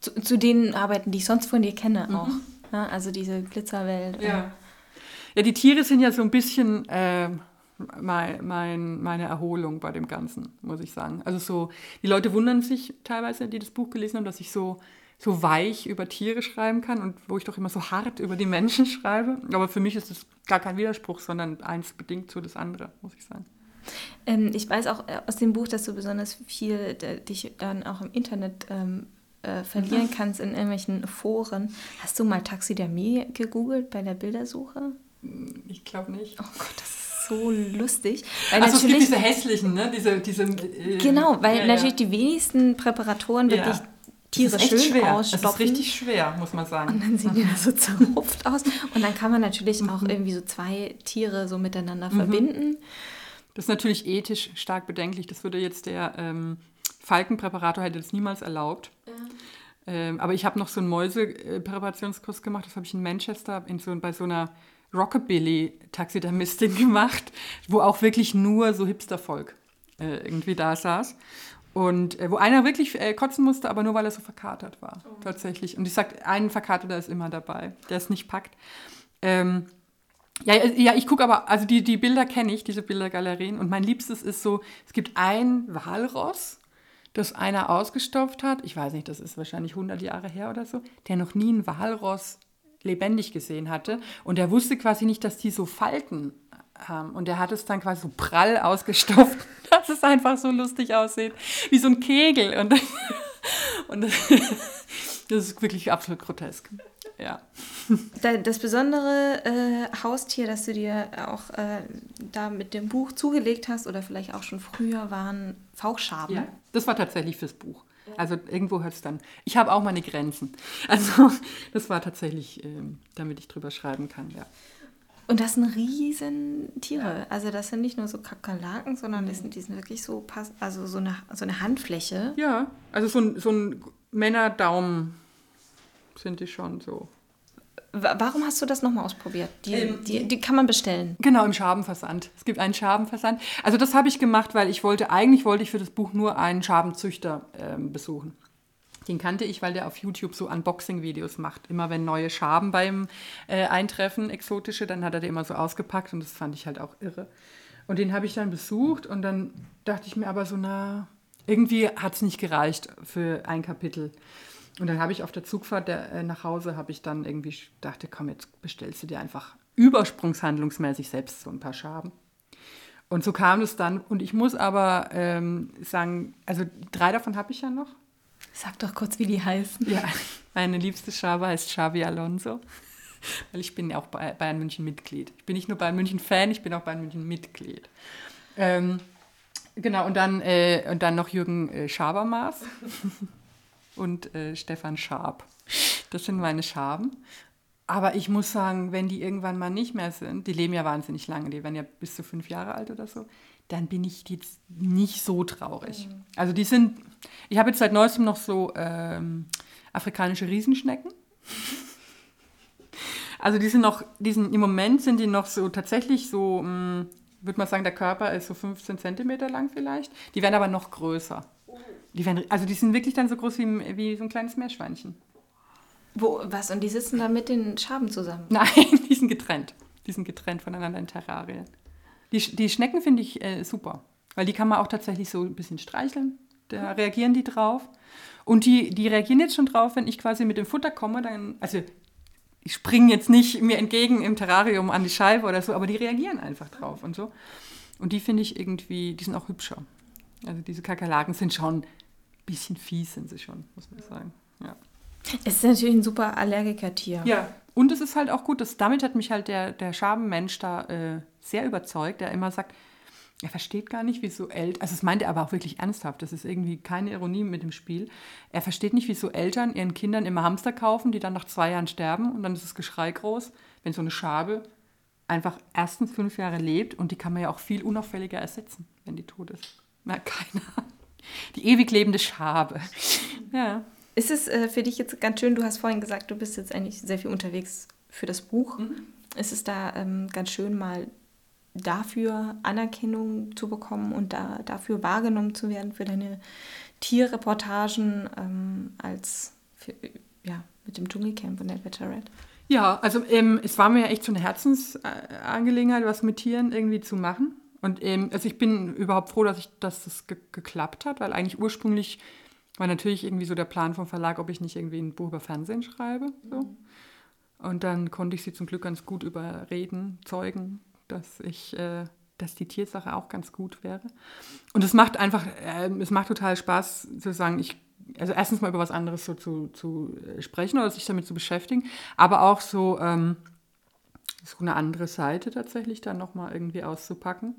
[SPEAKER 1] zu, zu den Arbeiten, die ich sonst von dir kenne mhm. auch. Ne? Also diese Glitzerwelt.
[SPEAKER 2] Ja. ja, die Tiere sind ja so ein bisschen äh, mein, mein, meine Erholung bei dem Ganzen, muss ich sagen. Also so, die Leute wundern sich teilweise, die das Buch gelesen haben, dass ich so, so weich über Tiere schreiben kann und wo ich doch immer so hart über die Menschen [laughs] schreibe. Aber für mich ist das gar kein Widerspruch, sondern eins bedingt zu das andere, muss ich sagen.
[SPEAKER 1] Ähm, ich weiß auch äh, aus dem Buch, dass du besonders viel äh, dich dann auch im Internet ähm, äh, verlieren mhm. kannst in irgendwelchen Foren. Hast du mal Taxidermie gegoogelt bei der Bildersuche?
[SPEAKER 2] Ich glaube nicht.
[SPEAKER 1] Oh Gott, das ist so lustig.
[SPEAKER 2] Weil also es gibt diese hässlichen, ne? Diese, diese,
[SPEAKER 1] äh, genau, weil ja, natürlich ja. die wenigsten Präparatoren wirklich ja. Tiere schön schwer. ausstopfen.
[SPEAKER 2] Das ist richtig schwer, muss man sagen.
[SPEAKER 1] Und dann sehen die da so [laughs] zerrupft aus. Und dann kann man natürlich auch mhm. irgendwie so zwei Tiere so miteinander mhm. verbinden.
[SPEAKER 2] Das ist natürlich ethisch stark bedenklich. Das würde jetzt der ähm, Falkenpräparator hätte das niemals erlaubt. Ja. Ähm, aber ich habe noch so einen Mäusepräparationskurs gemacht, das habe ich in Manchester in so, bei so einer Rockabilly-Taxidermistin [laughs] gemacht, wo auch wirklich nur so Hipstervolk äh, irgendwie da saß. Und äh, wo einer wirklich äh, kotzen musste, aber nur weil er so verkatert war, oh. tatsächlich. Und ich sage, ein Verkaterter ist immer dabei, der es nicht packt. Ähm, ja, äh, ja, ich gucke aber, also die, die Bilder kenne ich, diese Bildergalerien. Und mein Liebstes ist so, es gibt ein Walross, das einer ausgestopft hat, ich weiß nicht, das ist wahrscheinlich 100 Jahre her oder so, der noch nie ein Walross lebendig gesehen hatte. Und er wusste quasi nicht, dass die so Falten haben. Und er hat es dann quasi so prall ausgestopft, [laughs] dass es einfach so lustig aussieht, wie so ein Kegel. Und, [laughs] und das, [laughs] das ist wirklich absolut grotesk. Ja.
[SPEAKER 1] Das besondere äh, Haustier, das du dir auch äh, da mit dem Buch zugelegt hast oder vielleicht auch schon früher, waren Fauchschaben.
[SPEAKER 2] Ja, das war tatsächlich fürs Buch. Also irgendwo hört es dann. Ich habe auch meine Grenzen. [laughs] Also das war tatsächlich, äh, damit ich drüber schreiben kann, ja.
[SPEAKER 1] Und das sind riesen Tiere. Ja. Also das sind nicht nur so Kakerlaken, sondern das sind, die sind wirklich so, also so eine, so eine Handfläche.
[SPEAKER 2] Ja, also so ein, so ein Männerdaumen sind die schon so.
[SPEAKER 1] Warum hast du das nochmal ausprobiert? Die, ähm, die, die, kann man bestellen.
[SPEAKER 2] Genau, im Schabenversand. Es gibt einen Schabenversand. Also das habe ich gemacht, weil ich wollte, eigentlich wollte ich für das Buch nur einen Schabenzüchter ähm, besuchen. Den kannte ich, weil der auf YouTube so Unboxing-Videos macht. Immer wenn neue Schaben beim äh, Eintreffen, exotische, dann hat er die immer so ausgepackt und das fand ich halt auch irre. Und den habe ich dann besucht und dann dachte ich mir aber so, na, irgendwie hat es nicht gereicht für ein Kapitel. Und dann habe ich auf der Zugfahrt der, äh, nach Hause, habe ich dann irgendwie dachte, komm, jetzt bestellst du dir einfach übersprungshandlungsmäßig selbst so ein paar Schaben. Und so kam es dann. Und ich muss aber ähm, sagen, also drei davon habe ich ja noch.
[SPEAKER 1] Sag doch kurz, wie die heißen.
[SPEAKER 2] Ja, meine liebste Schabe heißt Xavi Alonso. [laughs] Weil ich bin ja auch bei Bayern München Mitglied. Ich bin nicht nur Bayern München Fan, ich bin auch Bayern München Mitglied. Ähm, genau, und dann, äh, und dann noch Jürgen äh, Schabermaß [laughs] und äh, Stefan Schaab. Das sind meine Schaben. Aber ich muss sagen, wenn die irgendwann mal nicht mehr sind, die leben ja wahnsinnig lange, die werden ja bis zu fünf Jahre alt oder so, dann bin ich jetzt nicht so traurig. Mhm. Also die sind, ich habe jetzt seit neuestem noch so ähm, afrikanische Riesenschnecken. also die sind noch, die sind, im Moment sind die noch so tatsächlich so, hm, würde man sagen, der Körper ist so 15 Zentimeter lang vielleicht. Die werden aber noch größer. Die werden, also die sind wirklich dann so groß wie, wie so ein kleines Meerschweinchen.
[SPEAKER 1] Wo, was? Und die sitzen dann mit den Schaben zusammen?
[SPEAKER 2] Nein, [laughs] die sind getrennt. Die sind getrennt voneinander in Terrarien. Die, die Schnecken finde ich äh, super, weil die kann man auch tatsächlich so ein bisschen streicheln. Da reagieren die drauf. Und die, die reagieren jetzt schon drauf, wenn ich quasi mit dem Futter komme, dann, also ich springe jetzt nicht mir entgegen im Terrarium an die Scheibe oder so, aber die reagieren einfach drauf und so. Und die finde ich irgendwie, die sind auch hübscher. Also diese Kakerlaken sind schon bisschen fies, sind sie schon, muss man sagen. Ja.
[SPEAKER 1] Es ist natürlich ein super Allergiker-Tier.
[SPEAKER 2] Ja, und es ist halt auch gut, dass damit hat mich halt der, der Schabenmensch da äh, sehr überzeugt, der immer sagt, er versteht gar nicht, wieso Eltern, also es meint er aber auch wirklich ernsthaft, das ist irgendwie keine Ironie mit dem Spiel. Er versteht nicht, wieso Eltern ihren Kindern immer Hamster kaufen, die dann nach zwei Jahren sterben und dann ist das Geschrei groß, wenn so eine Schabe einfach erstens fünf Jahre lebt und die kann man ja auch viel unauffälliger ersetzen, wenn die tot ist. Na, keiner. Die ewig lebende Schabe. Ja.
[SPEAKER 1] Ist es äh, für dich jetzt ganz schön, du hast vorhin gesagt, du bist jetzt eigentlich sehr viel unterwegs für das Buch. Mhm. Ist es da ähm, ganz schön, mal dafür Anerkennung zu bekommen und da, dafür wahrgenommen zu werden für deine Tierreportagen ähm, als für, ja, mit dem Dschungelcamp und der Bachelorette?
[SPEAKER 2] Ja, also ähm, es war mir ja echt so eine Herzensangelegenheit, was mit Tieren irgendwie zu machen. Und ähm, also ich bin überhaupt froh, dass, ich, dass das ge geklappt hat, weil eigentlich ursprünglich war natürlich irgendwie so der Plan vom Verlag, ob ich nicht irgendwie ein Buch über Fernsehen schreibe. So. Mhm. Und dann konnte ich sie zum Glück ganz gut überreden, zeugen, dass ich, äh, dass die Tiersache auch ganz gut wäre. Und es macht einfach, äh, es macht total Spaß zu sagen, ich, also erstens mal über was anderes so zu, zu äh, sprechen oder sich damit zu beschäftigen, aber auch so, ähm, so eine andere Seite tatsächlich dann nochmal irgendwie auszupacken.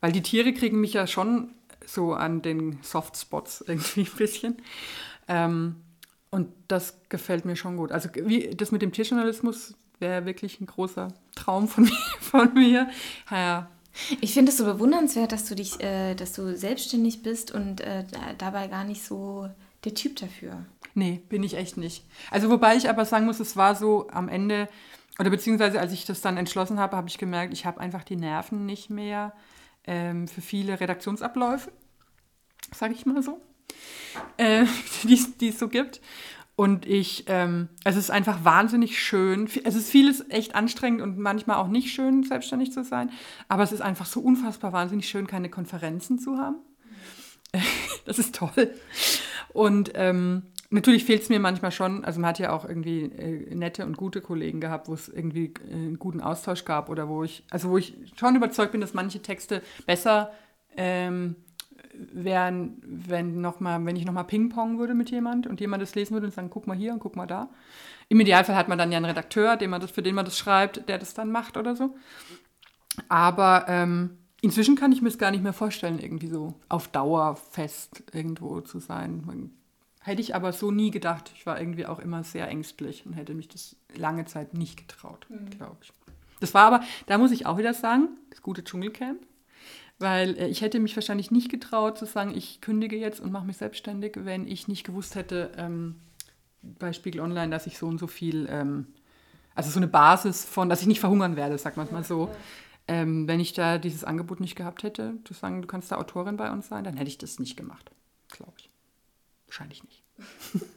[SPEAKER 2] Weil die Tiere kriegen mich ja schon so an den Softspots [laughs] irgendwie ein bisschen. Ähm, und das gefällt mir schon gut. Also wie, das mit dem Tierjournalismus wäre wirklich ein großer Traum von [laughs] mir. Von mir. Ja.
[SPEAKER 1] Ich finde es so bewundernswert, dass du dich, äh, dass du selbstständig bist und äh, dabei gar nicht so der Typ dafür.
[SPEAKER 2] Nee, bin ich echt nicht. Also wobei ich aber sagen muss, es war so am Ende, oder beziehungsweise als ich das dann entschlossen habe, habe ich gemerkt, ich habe einfach die Nerven nicht mehr ähm, für viele Redaktionsabläufe, sage ich mal so, äh, [laughs] die es so gibt. Und ich, ähm, es ist einfach wahnsinnig schön. Es ist vieles echt anstrengend und manchmal auch nicht schön, selbstständig zu sein. Aber es ist einfach so unfassbar wahnsinnig schön, keine Konferenzen zu haben. [laughs] das ist toll. Und ähm, natürlich fehlt es mir manchmal schon. Also man hat ja auch irgendwie äh, nette und gute Kollegen gehabt, wo es irgendwie äh, einen guten Austausch gab oder wo ich, also wo ich schon überzeugt bin, dass manche Texte besser ähm, wären, wenn, noch mal, wenn ich nochmal Ping-Pong würde mit jemand und jemand das lesen würde und sagen, guck mal hier und guck mal da. Im Idealfall hat man dann ja einen Redakteur, den man das, für den man das schreibt, der das dann macht oder so. Aber ähm, inzwischen kann ich mir es gar nicht mehr vorstellen, irgendwie so auf Dauer fest irgendwo zu sein. Hätte ich aber so nie gedacht. Ich war irgendwie auch immer sehr ängstlich und hätte mich das lange Zeit nicht getraut, mhm. glaube ich. Das war aber, da muss ich auch wieder sagen, das gute Dschungelcamp. Weil äh, ich hätte mich wahrscheinlich nicht getraut zu sagen, ich kündige jetzt und mache mich selbstständig, wenn ich nicht gewusst hätte ähm, bei Spiegel Online, dass ich so und so viel, ähm, also so eine Basis von, dass ich nicht verhungern werde, sagt man mal so. Ähm, wenn ich da dieses Angebot nicht gehabt hätte, zu sagen, du kannst da Autorin bei uns sein, dann hätte ich das nicht gemacht, glaube ich. Wahrscheinlich nicht. [laughs]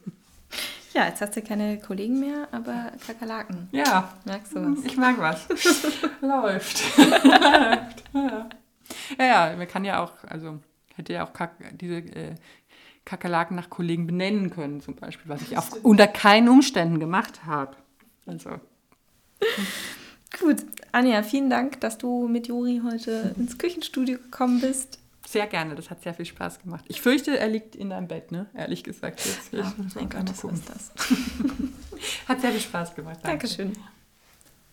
[SPEAKER 1] Ja, jetzt hast du keine Kollegen mehr, aber Kakerlaken.
[SPEAKER 2] Ja.
[SPEAKER 1] Merkst du was?
[SPEAKER 2] Ich mag was. [laughs] Läuft. [laughs] Läuft.
[SPEAKER 1] Ja.
[SPEAKER 2] ja, ja, man kann ja auch, also hätte ja auch Kak diese äh, Kakerlaken nach Kollegen benennen können, zum Beispiel, was ich auch unter keinen Umständen gemacht habe. Also.
[SPEAKER 1] Gut, Anja, vielen Dank, dass du mit Juri heute ins Küchenstudio gekommen bist.
[SPEAKER 2] Sehr gerne, das hat sehr viel Spaß gemacht. Ich fürchte, er liegt in deinem Bett, ne? Ehrlich gesagt. Jetzt.
[SPEAKER 1] Ja, mein Gott, das ist das. [laughs]
[SPEAKER 2] hat sehr viel Spaß gemacht.
[SPEAKER 1] Danke. Dankeschön.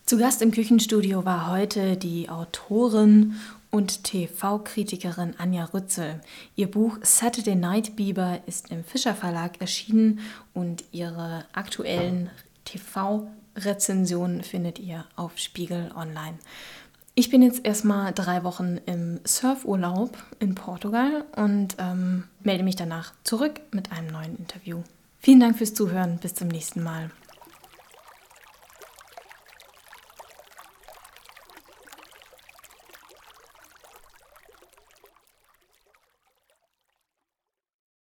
[SPEAKER 1] Zu Gast im Küchenstudio war heute die Autorin und TV-Kritikerin Anja Rützel. Ihr Buch Saturday Night Bieber ist im Fischer Verlag erschienen und ihre aktuellen TV-Rezensionen findet ihr auf Spiegel Online. Ich bin jetzt erstmal drei Wochen im Surfurlaub in Portugal und ähm, melde mich danach zurück mit einem neuen Interview. Vielen Dank fürs Zuhören. Bis zum nächsten Mal.